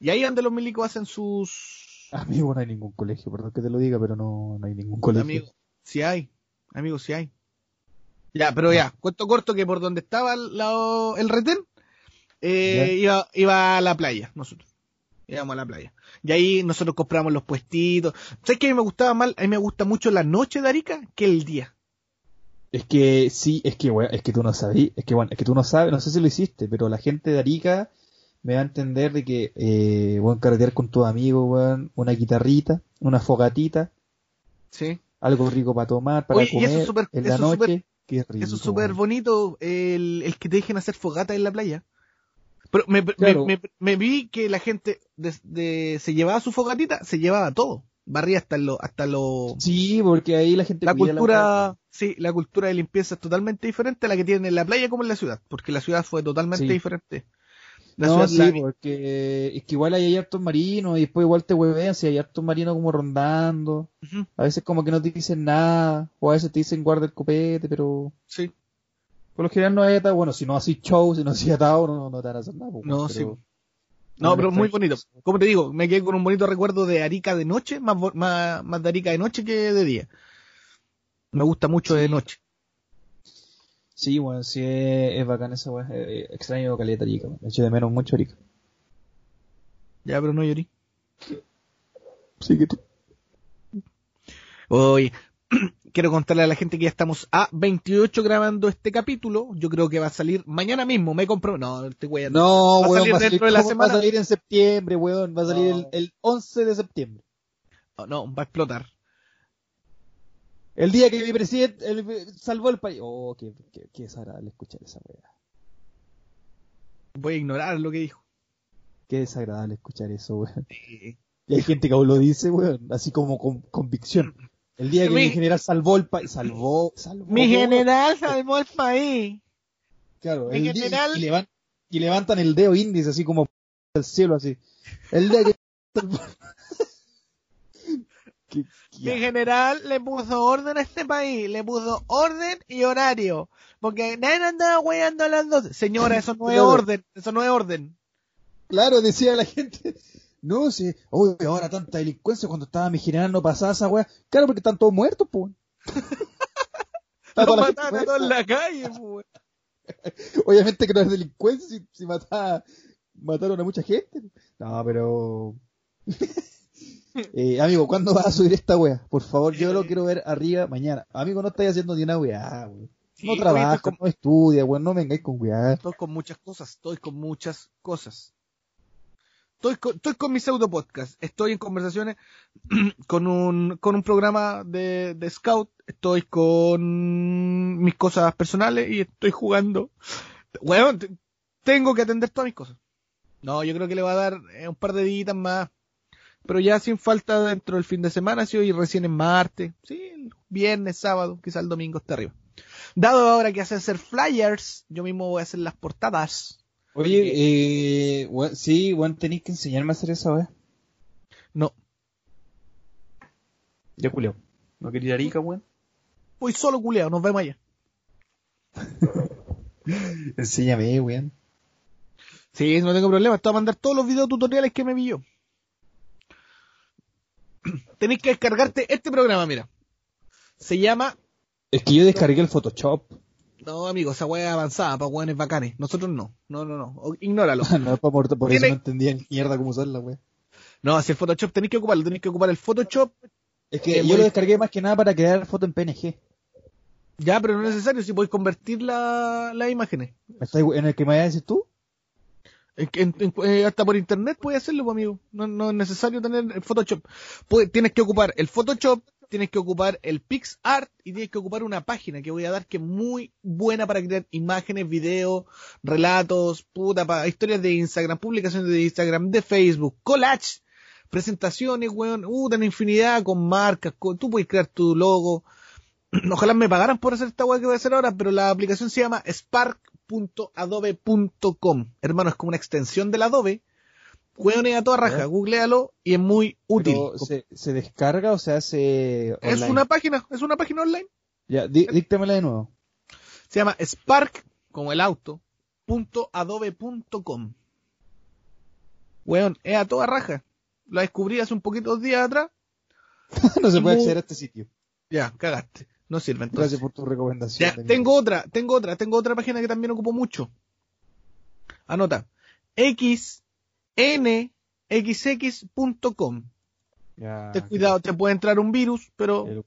Y ahí donde los milicos hacen sus... Amigo, no hay ningún colegio, perdón que te lo diga, pero no, no hay ningún colegio. Amigo, si hay. Amigo, si hay. Ya, pero ya, cuento corto que por donde estaba la- el retén, eh, iba, iba a la playa, nosotros. Íbamos a la playa. Y ahí nosotros compramos los puestitos. ¿Sabes qué a mí me gustaba mal? A mí me gusta mucho la noche de Arica que el día. Es que sí, es que, weón, es que tú no sabías, es que bueno, es que tú no sabes, no sé si lo hiciste, pero la gente de Arica me va a entender de que, eh, weón, carretear con tus amigos, weón, una guitarrita, una fogatita, Sí. algo rico para tomar, para Oye, y comer eso es súper- en la eso noche, qué rico. Eso es súper bonito, el, el que te dejen hacer fogata en la playa. Pero me, me- Claro. me- me vi que la gente desde se llevaba su fogatita, se llevaba todo. Barría hasta lo, hasta lo, Sí, porque ahí la gente la cultura, sí, la cultura de limpieza es totalmente diferente a la que tienen en la playa como en la ciudad, porque la ciudad fue totalmente Sí. diferente. La no, ciudad, sí, la- porque es que igual hay hartos marinos y después igual te huevean si hay hartos marinos como rondando. A veces como que no te dicen nada, o a veces te dicen guarda el copete, pero sí, por lo general no hay atado. Bueno, si no haces show, si no haces atado, no, no te van a hacer nada. pues, No, pero- sí. No, pero muy bonito. Como te digo, me quedé con un bonito recuerdo de Arica de noche, más, más, más de Arica de noche que de día. Me gusta mucho de noche. Sí, bueno, sí es, es bacán esa weá. extraño caleta Arica, weón. echo de menos mucho Arica. Ya, pero no llorí. Sí que tú. Oye, (clears throat) quiero contarle a la gente que ya estamos a 28 grabando este capítulo. Yo creo que va a salir mañana mismo. Me compro. No, estoy weyando. No, Va a weón, salir va a salir, dentro de la ¿cómo va semana? a salir en septiembre, weón. Va a salir No. el, el 11 de septiembre. No, no, va a explotar. El día que mi presidente salvó el país. Oh, qué, qué, qué desagradable escuchar esa weá. Voy a ignorar lo que dijo. Qué desagradable escuchar eso, weón. Y hay gente que aún lo dice, weón, así como con convicción. El día que Mi- mi general salvó el país, salvó, salvó. Mi general salvó el país. Claro, el día- general- y, levan- y levantan el dedo índice así como al cielo así. El día que (laughs) Qué- qué- Mi general le puso orden a este país, le puso orden y horario. Porque nadie andaba weyando a las 12. Señora, eso no es orden, eso no es orden. Claro, decía la gente. No, sí, uy, ahora tanta delincuencia cuando estaba mi general no pasaba esa weá. Claro, porque están todos muertos, pues. (laughs) Lo mataban a todos en la calle, pues. (laughs) Obviamente que no es delincuencia si, si mataba- mataron a mucha gente. No, pero... (laughs) eh, amigo, ¿cuándo vas a subir esta wea? Por favor, yo lo quiero ver arriba mañana. Amigo, no estáis haciendo ni una weá, weón. Sí, No oye, trabaja, estoy con- no estudia, weón, no vengáis con weá. Estoy con muchas cosas, estoy con muchas cosas. Estoy con, estoy con mi pseudo estoy en conversaciones (clears throat) con un, con un programa de, de scout, estoy con mis cosas personales y estoy jugando. Bueno, te- tengo que atender todas mis cosas. No, yo creo que le va a dar eh, un par de días más, pero ya sin falta dentro del fin de semana, si hoy recién es martes, sí, viernes, sábado, quizá el domingo está arriba. Dado ahora que hace hacer flyers, yo mismo voy a hacer las portadas. Oye, eh, sí, weón, tenéis que enseñarme a hacer esa weá. No, Ya, Julio. ¿No quería ir a Arica, weón? voy solo culeado, nos vemos allá. (laughs) Enséñame, weón. Sí, no tengo problema, te voy a mandar todos los videos tutoriales que me vi yo. (clears throat) Tenéis que descargarte este programa, mira. Se llama... Es que yo descargué el Photoshop. No, amigo, esa weá es avanzada para weones bacanes. Nosotros no. No, no, no. O- Ignóralo. (laughs) no, por, por, por eso no entendía mierda cómo usarla, weón. No, si el Photoshop tenéis que ocuparlo, tenéis que ocupar el Photoshop. Es que Eh, yo lo descargué más que nada para crear foto en PNG. Ya, pero no es necesario, si podéis convertir la- las imágenes. ¿Me estás- ¿En el que me vayas a decir tú? En- en- en- eh, hasta por internet puedes hacerlo, pues, amigo. No, no es necesario tener el Photoshop. Puede- tienes que ocupar el Photoshop, tienes que ocupar el PixArt y tienes que ocupar una página que voy a dar que es muy buena para crear imágenes, videos, relatos, puta, para historias de Instagram, publicaciones de Instagram, de Facebook, collage, presentaciones, weón, uh, una infinidad con marcas, tú puedes crear tu logo. (clears throat) Ojalá me pagaran por hacer esta weá que voy a hacer ahora, pero la aplicación se llama spark.adobe.com. Hermano, es como una extensión del Adobe Weón a toda raja, googlealo y es muy útil. Se, ¿se, descarga o se hace Es una página, es una página online. Ya, díctamela de nuevo. Se llama Spark, como el auto, punto adobe.com. Weón, es a toda raja. La descubrí hace un poquito días atrás. (laughs) no se puede acceder a este sitio. Ya, cagaste. No sirve entonces. Gracias por tu recomendación. Ya, tengo otra, tengo otra, tengo otra página que también ocupo mucho. Anota. X nxx.com. Ten cuidado, te puede entrar un virus, pero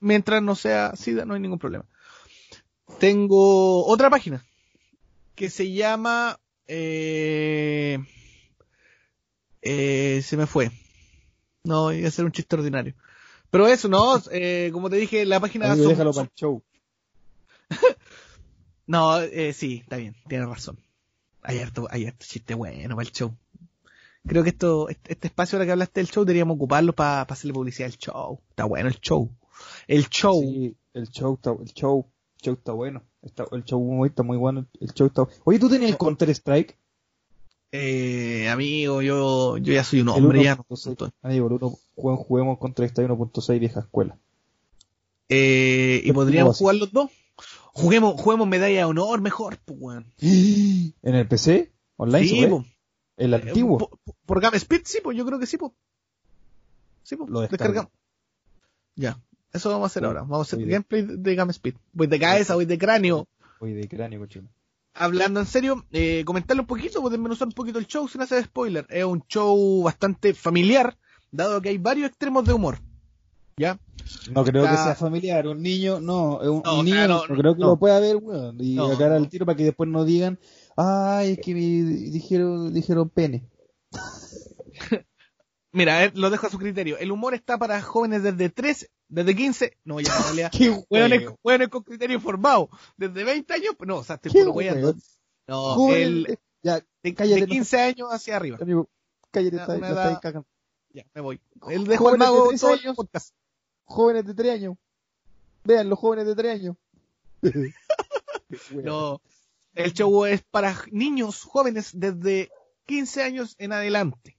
mientras no sea SIDA no hay ningún problema. Tengo otra página que se llama... Eh, eh, se me fue. No, iba a ser un chiste ordinario. Pero eso, no, eh, como te dije, la página... déjalo para el show. (laughs) no, eh, sí, está bien, tienes razón. Hay harto, hay harto chiste bueno para el show. Creo que esto, este, este espacio ahora que hablaste del show deberíamos ocuparlo para hacerle publicidad al show. Está bueno el show. El show. Sí, el show está, el show, show está bueno. Está, el show está muy bueno. El show está Oye, ¿tú tenías el Counter Strike? Eh, amigo, yo, yo ya soy un hombre, ya no. Amigo, uno, juguemos Counter Strike 1.6 vieja escuela. Eh, y podríamos jugar los dos. Juguemos, juguemos medalla de honor mejor, pues, weón. (gasps) ¿En el PC? ¿Online? Sí, ¿El eh, antiguo? por, por, Game Speed, sí, pues yo creo que sí, pues. Sí, pues. Lo descargamos. Ya, eso vamos a hacer ahora. Vamos a hacer gameplay de, Game Speed. Voy de cabeza, voy de cráneo. Voy de cráneo, cochino. Hablando en serio, eh, comentarle un poquito, pues desmenuzar un poquito el show sin hacer spoiler. Es un show bastante familiar, dado que hay varios extremos de humor. ¿Ya? No creo que sea familiar, un niño, no, un, niño no, creo que lo pueda ver, weón, y acá al tiro para que después no digan, ay, es que me dijeron, dijeron pene. (laughs) Mira, lo dejo a su criterio. El humor está para jóvenes desde 3, desde 15, no, ya en realidad, (laughs) jóvenes con criterio formado, desde 20 años, no, o sea, estoy puro weyando. No, el, ya, de, cállate, 15 años hacia arriba. Amigo, cállate, está, edad, Ya, me voy. El dejo al mago de todo el podcast jóvenes de tres años. Vean los jóvenes de tres años. (laughs) no, el show es para niños jóvenes desde 15 años en adelante.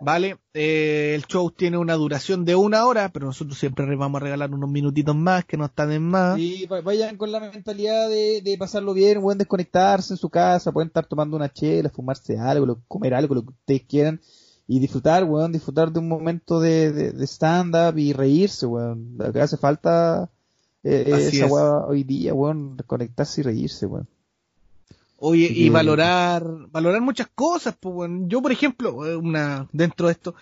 Vale, eh, el show tiene una duración de una hora, pero nosotros siempre les vamos a regalar unos minutitos más que no están en más. Y vayan con la mentalidad de, pasarlo bien, pueden desconectarse en su casa, pueden estar tomando una chela, fumarse algo, comer algo, lo que ustedes quieran y disfrutar, weón, disfrutar de un momento de, de, stand-up y reírse, weón. Lo que hace falta eh, esa weón hoy día, weón, conectarse y reírse, weón. Oye, y, valorar, valorar muchas cosas, pues, weón. Yo, por ejemplo, eh, una, dentro de esto,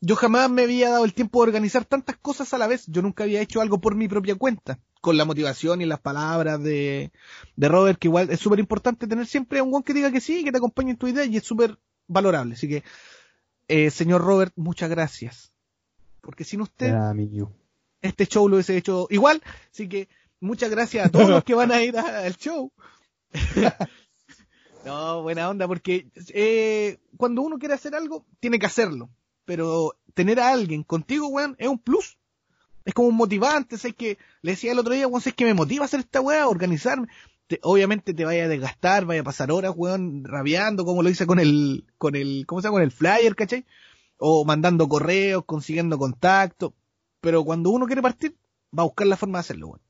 yo jamás me había dado el tiempo de organizar tantas cosas a la vez. Yo nunca había hecho algo por mi propia cuenta. Con la motivación y las palabras de, de Robert, que igual es súper importante tener siempre un weón que diga que sí, que te acompañe en tu idea y es súper valorable. Así que eh, señor Robert, muchas gracias. Porque sin usted, este show lo hubiese hecho igual. Así que muchas gracias a todos los que van a ir al show. (laughs) no, buena onda, porque eh, cuando uno quiere hacer algo, tiene que hacerlo. Pero tener a alguien contigo, weón, es un plus. Es como un motivante, sé que le decía el otro día, weón, es que me motiva a hacer esta weá, organizarme obviamente te vaya a desgastar, vaya a pasar horas, weón, rabiando, como lo hice con el, con el, ¿cómo se llama? Con el flyer, ¿cachai? O mandando correos, consiguiendo contacto. Pero cuando uno quiere partir, va a buscar la forma de hacerlo, weón.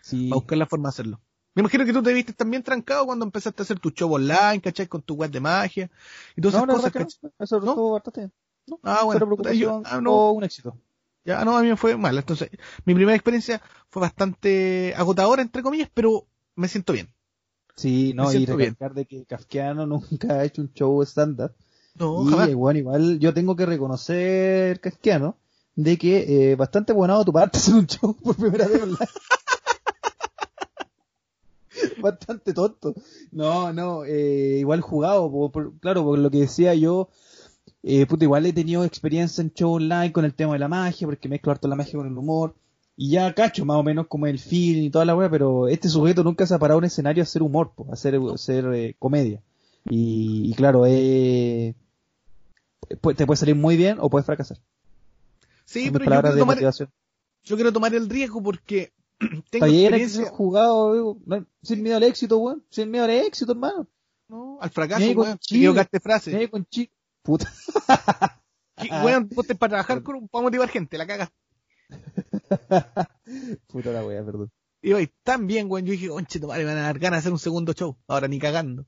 Sí. Va a buscar la forma de hacerlo. Me imagino que tú te viste también trancado cuando empezaste a hacer tu show online, ¿cachai? Con tu web de magia. Y todas no, esas cosas, no, Eso ¿No? bastante ¿No? Ah, bueno. Yo, ah, no. un éxito. Ya, no, a mí me fue mal. Entonces, mi primera experiencia fue bastante agotadora, entre comillas, pero me siento bien. Sí, no, y recalcar de que Kafkiano (laughs) nunca ha hecho un show estándar. No, y igual, igual, yo tengo que reconocer, Kafkiano, de que eh, bastante buenado tu parte (laughs) hacer un show por primera vez online. (laughs) bastante tonto. No, no, eh, igual jugado, claro, por lo que decía yo, Eh, puta, igual he tenido experiencia en show online con el tema de la magia, porque mezclo harto la magia con el humor. Y ya cacho más o menos como el feeling y toda la weá, pero este sujeto nunca se ha parado un escenario a hacer humor, po, a hacer, a hacer eh, comedia. Y, y claro, eh, te puede salir muy bien o puedes fracasar. Sí, Son pero yo quiero, tomar, yo quiero tomar el riesgo porque (clears throat) tengo experiencia. jugado, sin miedo al éxito, weón. Sin miedo al éxito, hermano. No, al fracaso, weón. Te Chile. equivocaste frase. Ni con chi- Puta. ¿Qué- Weón, (laughs) vos te para trabajar con, para motivar gente, la cagas. Puta la wea, perdón. Y hoy, tan bien, weón. Yo dije, conche, madre, me van a dar ganas de hacer un segundo show. Ahora ni cagando.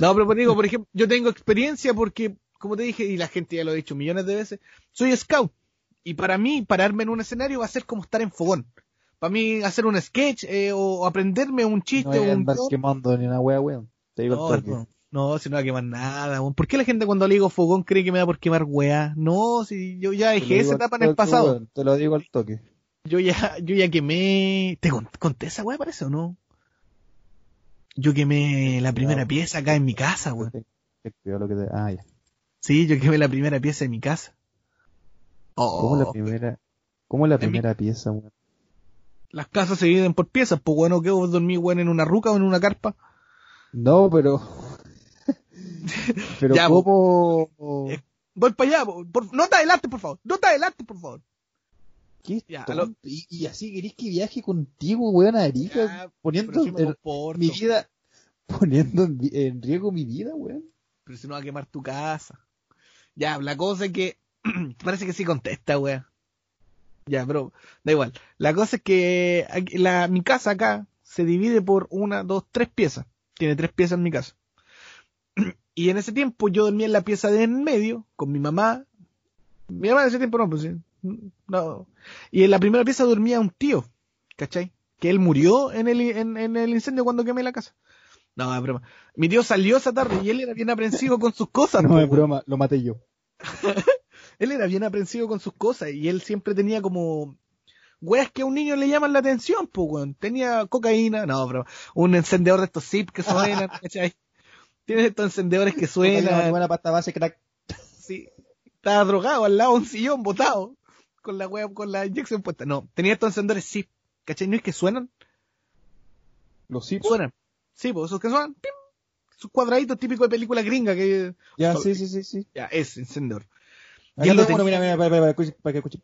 No, pero por, digo, por ejemplo, yo tengo experiencia porque, como te dije, y la gente ya lo ha dicho millones de veces, soy scout. Y para mí, pararme en un escenario va a ser como estar en fogón. Para mí, hacer un sketch eh, o aprenderme un No chiste voy o a un andar guion. quemando ni una wea, weón. Te digo No, el. No, si no va a quemar nada. weón. ¿Por qué la gente cuando le digo fogón cree que me da por quemar weá? No, si yo ya dejé esa etapa en el pasado. Te lo digo al toque. Yo ya, yo ya quemé. ¿Te cont- conté esa weá, parece o no? Yo quemé la primera No. pieza acá en mi casa, weón. Te- te cuidado lo que te- Ah, ya. Sí, yo quemé la primera pieza en mi casa. Oh, ¿Cómo la primera, cómo la mi- primera pieza, weón? las casas se dividen por piezas, pues bueno, que vos dormís, weón, en una ruca o en una carpa. No, pero. (laughs) pero Ya, ¿cómo? Eh, Voy para allá, po, por- no te adelantes, por favor. No te adelantes, por favor. ¿Qué ya, tonto? lo- y, y así querés que viaje contigo, weón, a Arica, Ya, poniendo si en- mi vida, (laughs) poniendo en, riesgo mi vida, weón. Pero si no va a quemar tu casa. Ya, la cosa es que. (clears throat) parece que sí contesta, wea. Ya, pero da igual. La cosa es que la, mi casa acá se divide por una, dos, tres piezas. Tiene tres piezas en mi casa. Y en ese tiempo yo dormía en la pieza de en medio con mi mamá. Mi mamá en ese tiempo no, pues sí. No. Y en la primera pieza dormía un tío, ¿cachai? Que él murió en el, en, en el incendio cuando quemé la casa. No, es broma. Mi tío salió esa tarde y él era bien aprensivo con sus cosas. No es broma, lo maté yo. (laughs) Él era bien aprensivo con sus cosas y él siempre tenía como weas que a un niño le llaman la atención, pues weón. Tenía cocaína, no, pero un encendedor de estos zip que suenan, (laughs) ¿cachai? Tiene estos encendedores que suenan, Buena pasta base, crack. sí. Estaba drogado al lado de un sillón botado con la wea, con la inyección puesta. No, tenía estos encendedores zip, ¿cachai? No es que suenan, Los zips. suenan. Sí, pues esos que suenan, ¡pim! Sus cuadraditos típicos de película gringa que Ya, sí, sí, sí, sí. ya es encendedor. Y Acá él lo tenía- mira, mira, para que escuche.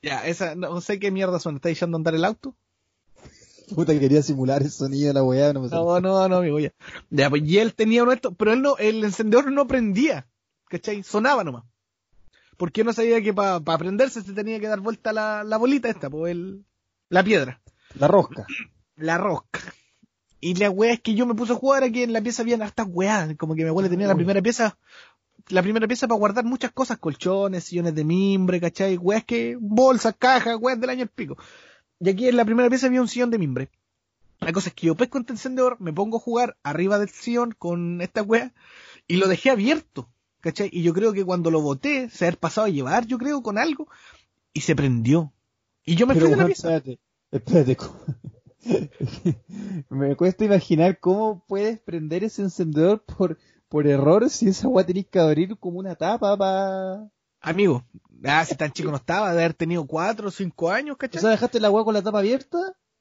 Ya, esa, no sé qué mierda suena. ¿Está echando a andar el auto? Puta, que quería simular el sonido de la weá, no me. No, no, no, amigo, ya. Ya, pues, y él tenía uno de estos, pero él no, el encendedor no prendía, ¿cachai? Sonaba nomás. Porque no sabía que para prenderse se tenía que dar vuelta la, la bolita esta, pues el, la piedra, La rosca. la rosca. Y la weá es que yo me puse a jugar aquí en la pieza había hartas weas, como que mi abuela tenía la primera pieza, la primera pieza para guardar muchas cosas, colchones, sillones de mimbre, ¿cachai? Weas que, bolsas, cajas, weas del año el pico. Y aquí en la primera pieza había un sillón de mimbre. La cosa es que yo pesco este encendedor, me pongo a jugar arriba del sillón con esta wea y lo dejé abierto, ¿cachai? Y yo creo que cuando lo boté, se haber pasado a llevar, yo creo, con algo, y se prendió. Y yo me Pero, fui de la pieza. espérate, espérate. (laughs) me cuesta imaginar cómo puedes prender ese encendedor por, por error si esa weá tenés que abrir como una tapa para... Amigo, ah, si tan chico no estaba, de haber tenido cuatro o cinco años, O ¿cachai? sea, dejaste la weá con la tapa abierta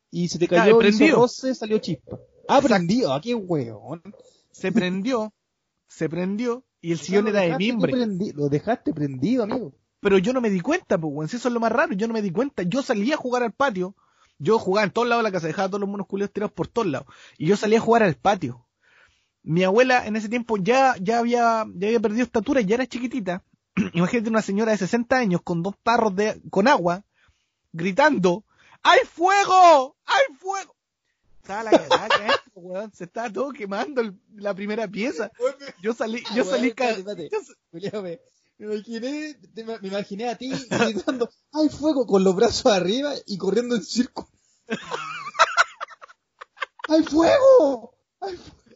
y se te Ah, cayó, prendido. hizo roce, salió chispa. Ah, Exacto. prendido, ah, qué weón. se prendió, se prendió, y el O sillón era de mimbre. prendi- Lo dejaste prendido, amigo. Pero yo no me di cuenta, pues, weón. Si eso es lo más raro, yo no me di cuenta. Yo salía a jugar al patio. Yo jugaba en todos lados de la casa, dejaba todos los monos culiados tirados por todos lados. Y yo salía a jugar al patio. Mi abuela en ese tiempo ya, ya había, ya había perdido estatura, ya era chiquitita. (clears throat) Imagínate una señora de 60 años con dos tarros de, con agua, gritando, ¡Hay fuego! ¡Hay fuego! Estaba la cagada, acá, weón. Se estaba todo quemando el- la primera pieza. Yo salí, yo salí, me, me imaginé, te- me imaginé a ti gritando, ¡hay fuego! con los brazos arriba y corriendo en círculo. (laughs) ¡Hay fuego! ¡Hay fuego!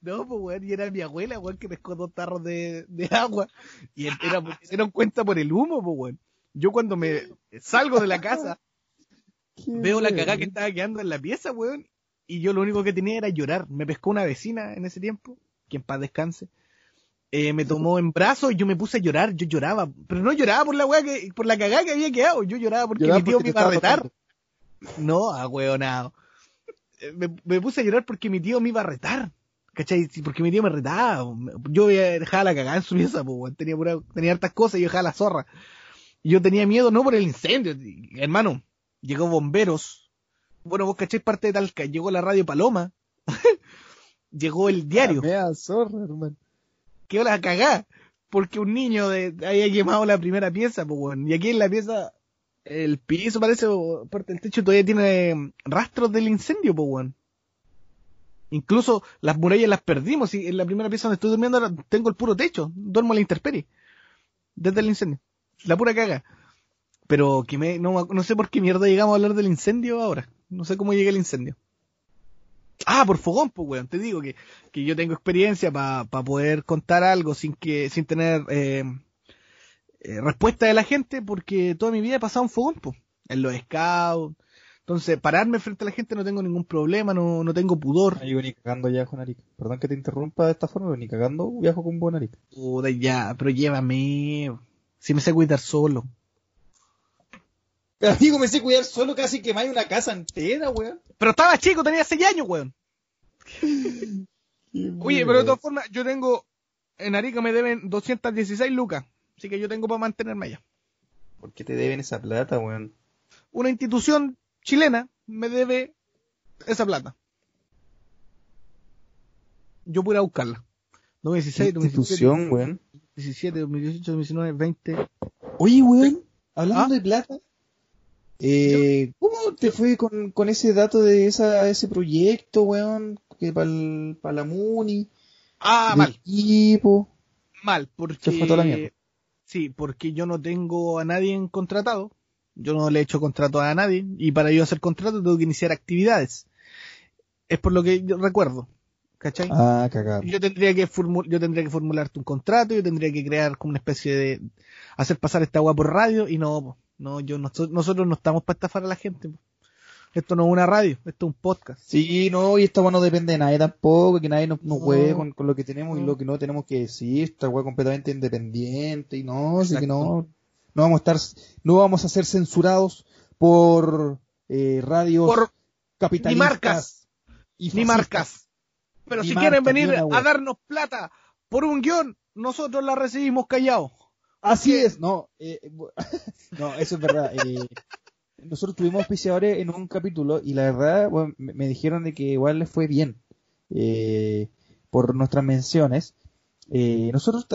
No, pues, weón, y era mi abuela, weón, que pescó dos tarros de, de agua. Y era, se dieron cuenta por el humo, pues, weón. Yo cuando me salgo de la casa, (laughs) veo la cagada que estaba quedando en la pieza, weón. Y yo lo único que tenía era llorar. Me pescó una vecina en ese tiempo. que en paz descanse, eh, me tomó en brazos y yo me puse a llorar, yo lloraba, pero no lloraba por la weá que, por la cagada que había quedado, yo lloraba porque Lloraba mi tío porque me iba a retar. No, a hueonado. Eh, Me, me puse a llorar porque mi tío me iba a retar. ¿Cachai? Porque mi tío me retaba. Yo dejaba la cagada en su pieza, weón. tenía, pura- tenía hartas cosas y yo dejaba la zorra. Y yo tenía miedo no por el incendio, hermano. Llegó bomberos. Bueno, vos cacháis parte de Talca. Llegó la radio Paloma. (laughs) llegó el diario. Mea zorra, hermano. quedó la cagá. Porque un niño de, había quemado la primera pieza, pues. Y aquí en la pieza, el piso parece, parte del techo todavía tiene mm, rastros del incendio, pues. Incluso las murallas las perdimos. Y en la primera pieza donde estoy durmiendo ahora tengo el puro techo. Duermo a la intemperie. Desde el incendio. La pura caga. Pero que me, no, no sé por qué mierda llegamos a hablar del incendio ahora. No sé cómo llega el incendio. Ah, por fogón, pues, weón. Te digo que, que yo tengo experiencia para poder contar algo sin que sin tener eh, eh, respuesta de la gente porque toda mi vida he pasado un fogón, pues, en los scouts. Entonces, pararme frente a la gente no tengo ningún problema, no, no tengo pudor. No llego ni cagando ya con Arica. Perdón que te interrumpa de esta forma, pero ni cagando viajo con buen Arica. Puta, ya, pero llévame. Si me sé cuidar solo. Pero amigo, me sé cuidar solo casi que más una casa entera, weón. Pero estaba chico, tenía 6 años, weón. Oye, pero de todas formas, yo tengo. En Arica me deben 216 lucas. Así que yo tengo para mantenerme allá. ¿Por qué te deben esa plata, weón? Una institución chilena me debe esa plata. Yo ir a buscarla. 2016, 2017, institución, weón? 2017, 2018, 2019, 20. Oye, weón, hablando ¿Ah? de plata, eh, ¿cómo te fue con, con ese dato de esa, ese proyecto, weón? Que para la Muni, Ah, mal, equipo. mal, porque. Se fue toda la mierda. Sí, porque yo no tengo a nadie contratado. Yo no le he hecho contrato a nadie. Y para yo hacer contrato tengo que iniciar actividades. Es por lo que yo recuerdo. ¿Cachai? Ah, cagado. yo tendría que yo tendría que formularte un contrato, yo tendría que crear como una especie de hacer pasar esta agua por radio y no, no, yo no, nosotros no estamos para estafar a la gente. po. Esto no es una radio, esto es un podcast. Sí, no, y esta weá no depende de nadie tampoco, que nadie nos, nos No. con, con lo que tenemos y lo que no tenemos que decir, esta weá completamente independiente y no, así que Exacto. no, no vamos a estar, no vamos a ser censurados por eh, radios Por capitalistas ni marcas, y ni marcas. Pero Ni si quieren ni venir a darnos plata por un guion, nosotros la recibimos callados. Así es, no, eh, (laughs) no, eso es verdad. eh, nosotros tuvimos auspiciadores en un capítulo y la verdad, bueno, me, me dijeron de que igual les fue bien eh, por nuestras menciones. Eh, nosotros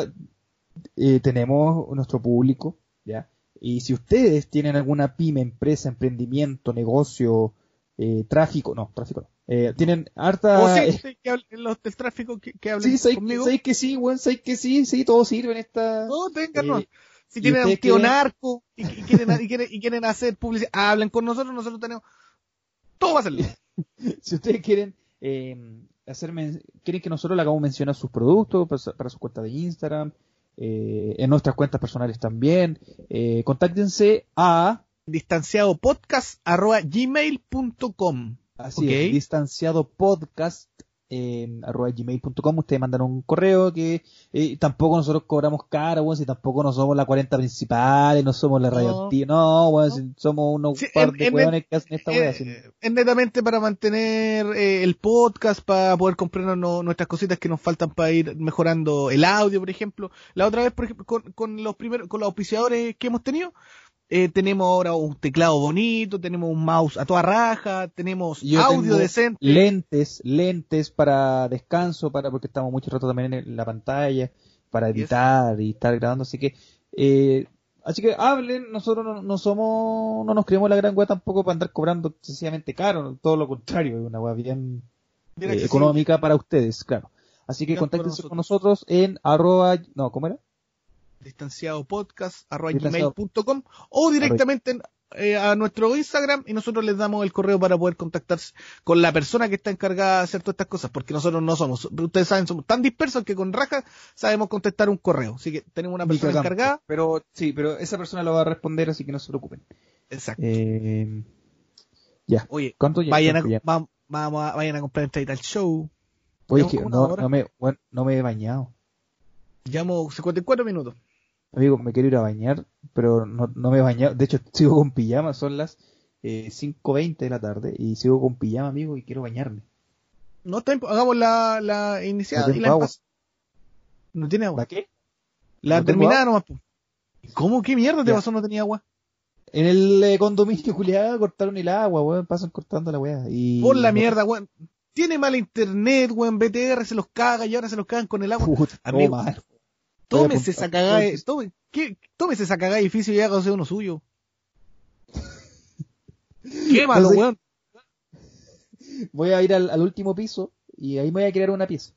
eh, tenemos nuestro público, ¿ya? Y si ustedes tienen alguna pyme, empresa, emprendimiento, negocio, eh, tráfico, no, tráfico no, eh, tienen harta... o sí, sí, que los del tráfico que, que hablen sí, sabéis conmigo. sabéis que sí, weón, sabéis que sí, sí, todo sirve en esta... No, ténganos. Eh, si ¿y tienen un tío quieren- narco y, y quieren, y, quieren, y quieren hacer publicidad, hablen con nosotros, nosotros tenemos. Todo va a salir. (laughs) si ustedes quieren eh, hacer men- quieren que nosotros le hagamos mención a sus productos para, para su cuenta de Instagram eh, en nuestras cuentas personales también eh, contáctense a Distanciado podcast arroba gmail.com. así Ok. es, distanciado en arroba gmail.com ustedes mandan un correo que eh, tampoco nosotros cobramos caro bueno, si tampoco no somos la 40 principales no somos la No. radio Antigua, no bueno, No. si somos unos Sí, par de hueones que hacen esta Eh, wea, si- es netamente para mantener eh, el podcast, para poder comprarnos no- nuestras cositas que nos faltan para ir mejorando el audio, por ejemplo. La otra vez, por ejemplo, con, con los primeros, con los auspiciadores que hemos tenido, eh, tenemos ahora un teclado bonito, tenemos un mouse a toda raja, tenemos Yo audio decente. Lentes, lentes para descanso, para porque estamos mucho rato también en la pantalla, para editar y estar grabando, así que eh, así que hablen, nosotros no, no somos, no nos creemos la gran wea tampoco para andar cobrando sencillamente caro, todo lo contrario, es una wea bien eh, económica para ustedes, claro. Así que contáctense con nosotros en arroba, no, ¿cómo era? Distanciado podcast arroba Distanciado. gmail.com o directamente en- eh, a nuestro Instagram y nosotros les damos el correo para poder contactarse con la persona que está encargada de hacer todas estas cosas, porque nosotros no somos, ustedes saben, somos tan dispersos que con rajas sabemos contestar un correo, así que tenemos una persona encargada. Pero sí, pero esa persona lo va a responder, así que no se preocupen. Exacto. Eh, ya. Oye, ¿Cuánto ya? vayan a, cuánto ya? va- vamos a- vayan a comprar entrada al show. Oye, Llevamos que no, me, bueno, no me he bañado. Llamo 54 minutos. Amigo, me quiero ir a bañar, pero no, no me he bañado. De hecho, (laughs) sigo con pijama, son las eh, 5.20 de la tarde y sigo con pijama, amigo, y quiero bañarme. No está hagamos la, la inicial No y la No tiene agua. ¿La qué? La no terminada nomás. ¿Cómo? ¿Qué mierda te Ya. pasó no tenía agua? En el eh, condominio (laughs) culiado cortaron el agua, weón, pasan cortando la weá. Y... Por la mierda, weón. Tiene mala internet, weón. BTR se los caga y ahora se los cagan con el agua. Puta, Amigo, mal. Tómese esa cagada, de- tome, ¿qué? tómese esa cagada de edificio y hágase uno suyo. (laughs) Qué malo, weón. Voy a ir al, al último piso y ahí me voy a crear una pieza.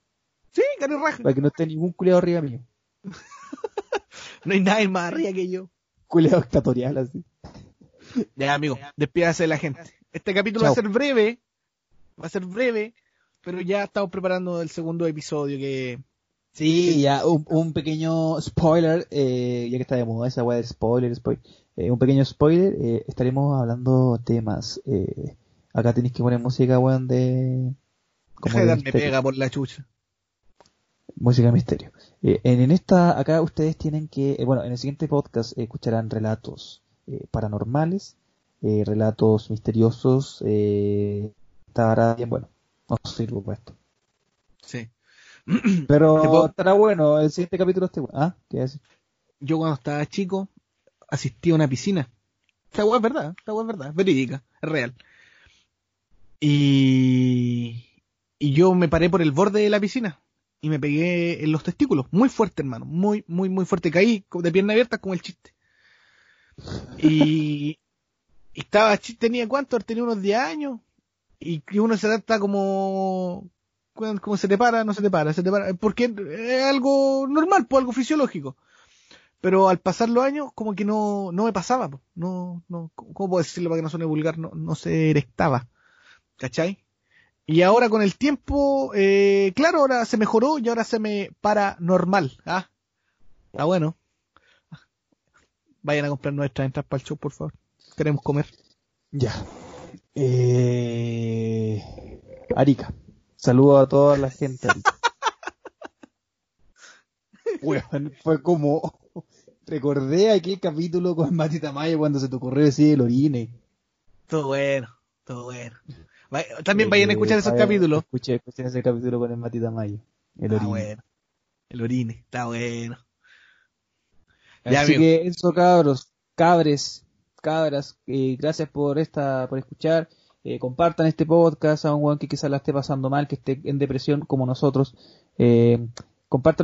Sí, cari raja. Para que no esté ningún culiado arriba mío. (laughs) No hay nadie más arriba que yo. Culiado dictatorial así. Ya, amigo, despídase de la gente. Este capítulo va a ser breve, va a ser breve, pero ya estamos preparando el segundo episodio que... Sí, ya un, un pequeño spoiler, eh, ya que está de moda esa weá de spoiler, spoiler. eh, un pequeño spoiler, eh, estaremos hablando temas. Eh, acá tenéis que poner música, weón, de... Deja de darme pega por la chucha. Música de misterio. Eh, en, en esta, acá ustedes tienen que, eh, bueno, en el siguiente podcast escucharán relatos eh, paranormales, eh, relatos misteriosos, eh, estará bien bueno. No sirvo para esto. Sí. (clears throat) Pero estará bueno, el siguiente capítulo esté bueno. Ah, ¿qué decir? Yo cuando estaba chico asistí a una piscina. Esta weá es verdad, esta weá es verdad, es verídica, es real. Y... y yo me paré por el borde de la piscina y me pegué en los testículos, muy fuerte hermano, muy, muy, muy fuerte. Caí de pierna abierta como el chiste. Y, y estaba, tenía cuánto, tenía unos 10 años y uno se está como, como se te para, no se te para, se te para, porque es algo normal, pues algo fisiológico pero al pasar los años como que no, no me pasaba, po. no, no, ¿cómo puedo decirlo para que no suene vulgar? No, no se erectaba, ¿cachai? Y ahora con el tiempo, eh, claro, ahora se mejoró y ahora se me para normal, ¿ah? Está bueno. Vayan a comprar nuestras entradas para el show, por favor. Queremos comer. Ya. Eh... Arica. Saludo a toda la gente. (laughs) Weón, fue como... Recordé aquel capítulo con Mati Tamayo cuando se te ocurrió decir el orine. Todo bueno, todo bueno. También vayan a escuchar esos Eh, capítulos. Escuché, escuché ese capítulo con el Mati Tamayo. El Está orine. bueno. El orine, está bueno. Ya, Así amigo. que eso, cabros, cabres, cabras, eh, gracias por esta, por escuchar. Eh, compartan este podcast a un weón que quizás la esté pasando mal, que esté en depresión como nosotros. Eh,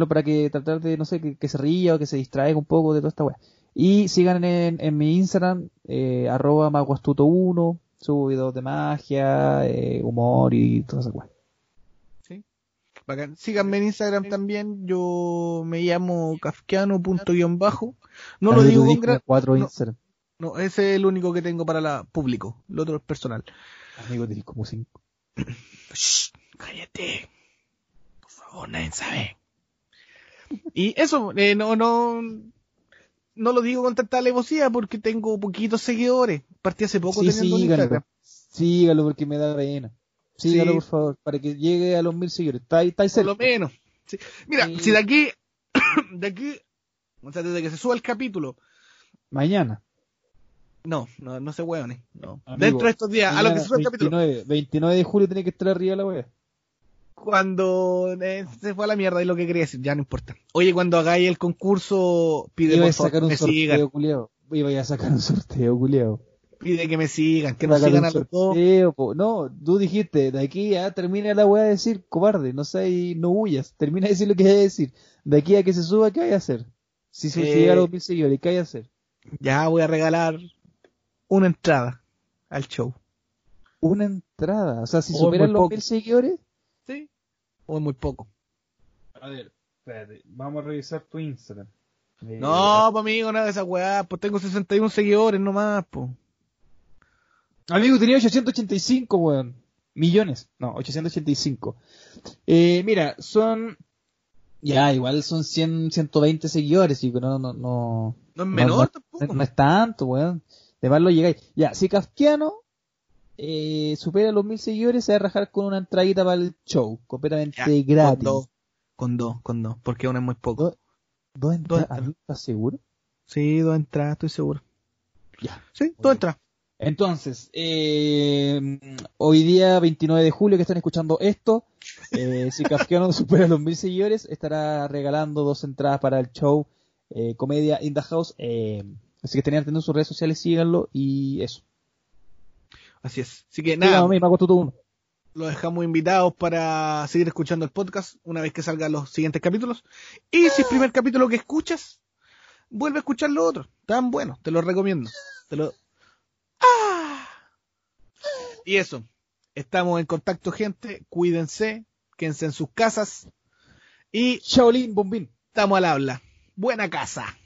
para que tratar de, no sé, que, que se ría o que se distraiga un poco de toda esta weá. Y sigan en, en mi Instagram, eh, arroba maguastuto1, subo videos de magia, eh, humor y toda esa weá. Bacán. Síganme en Instagram también. Yo me llamo kafkiano.bajo. No lo digo con gran... cuatro no. Instagram. No, ese es el único que tengo para la público. Lo otro es personal. Amigo, tenés como cinco. (clears throat) Shh, cállate. Por favor, nadie sabe. Y eso, eh, no, no, no lo digo con tanta alevosía porque tengo poquitos seguidores. Partí hace poco Sí, teniendo síganlo. Instagram. Sígalo porque me da pena. Sígalo, Sí. por favor, para que llegue a los mil seguidores. Está ahí, está ahí Por cerca. lo menos. Sí. Mira, Sí. si de aquí, (clears throat) de aquí, o sea, desde que se suba el capítulo, Mañana. No, no, no se hueones, no. Amigo, Dentro de estos días, a lo que suba el capítulo, 29, 29 de julio tiene que estar arriba la wea. cuando eh, se fue a la mierda y lo que quería decir, ya no importa. Oye, cuando hagáis el concurso, pide Iba por a sacar favor un que me sigan, sorteo, culiao. Iba a sacar un sorteo, culiao. pide que me sigan, que nos sigan a los dos. No, tú dijiste, de aquí a termina la wea de decir, cobarde, no sé, no huyas. Termina de decir lo que hay que decir. De aquí a que se suba, ¿qué hay que hacer? Si se Eh, llega a los mil seguidores, ¿qué hay que hacer? Ya voy a regalar una entrada al show. Una entrada. O sea, si Oh, superan los mil seguidores. ¿Sí? O es muy poco. A ver, espérate, vamos a revisar tu Instagram. Eh, No, pues amigo, nada de esa weá. Pues tengo 61 seguidores nomás, pues. Amigo, tenía 885, weón. Millones. No, 885. Eh, mira, son... Ya, igual son 100, 120 seguidores, y no, no, no... No es no, menor no- tampoco. no es tanto, weón. De más lo llegáis. Ya, si Kafkiano eh, supera los mil seguidores, se va a rajar con una entradita para el show, completamente Ya, gratis. Con dos, con dos, con dos, porque una es muy poco. ¿Dos, dos entradas? entradas. ¿Amigo, ¿Estás seguro? Sí, dos entradas, estoy seguro. Ya. Sí, dos entradas. Entonces, eh, hoy día 29 de julio que están escuchando esto, eh, si Kafkiano (laughs) supera los mil seguidores, estará regalando dos entradas para el show eh, Comedia in the House. Así que estén en sus redes sociales, síganlo y eso. Así es. Así que Nada, hago todo uno. los dejamos invitados para seguir escuchando el podcast una vez que salgan los siguientes capítulos. Y si es el primer capítulo que escuchas, vuelve a escuchar los otros. Tan bueno, te lo recomiendo. Te lo... ¡Ah! Y eso. Estamos en contacto, gente. Cuídense, quédense en sus casas. Y Shaolin Bombín. estamos al habla. Buena casa.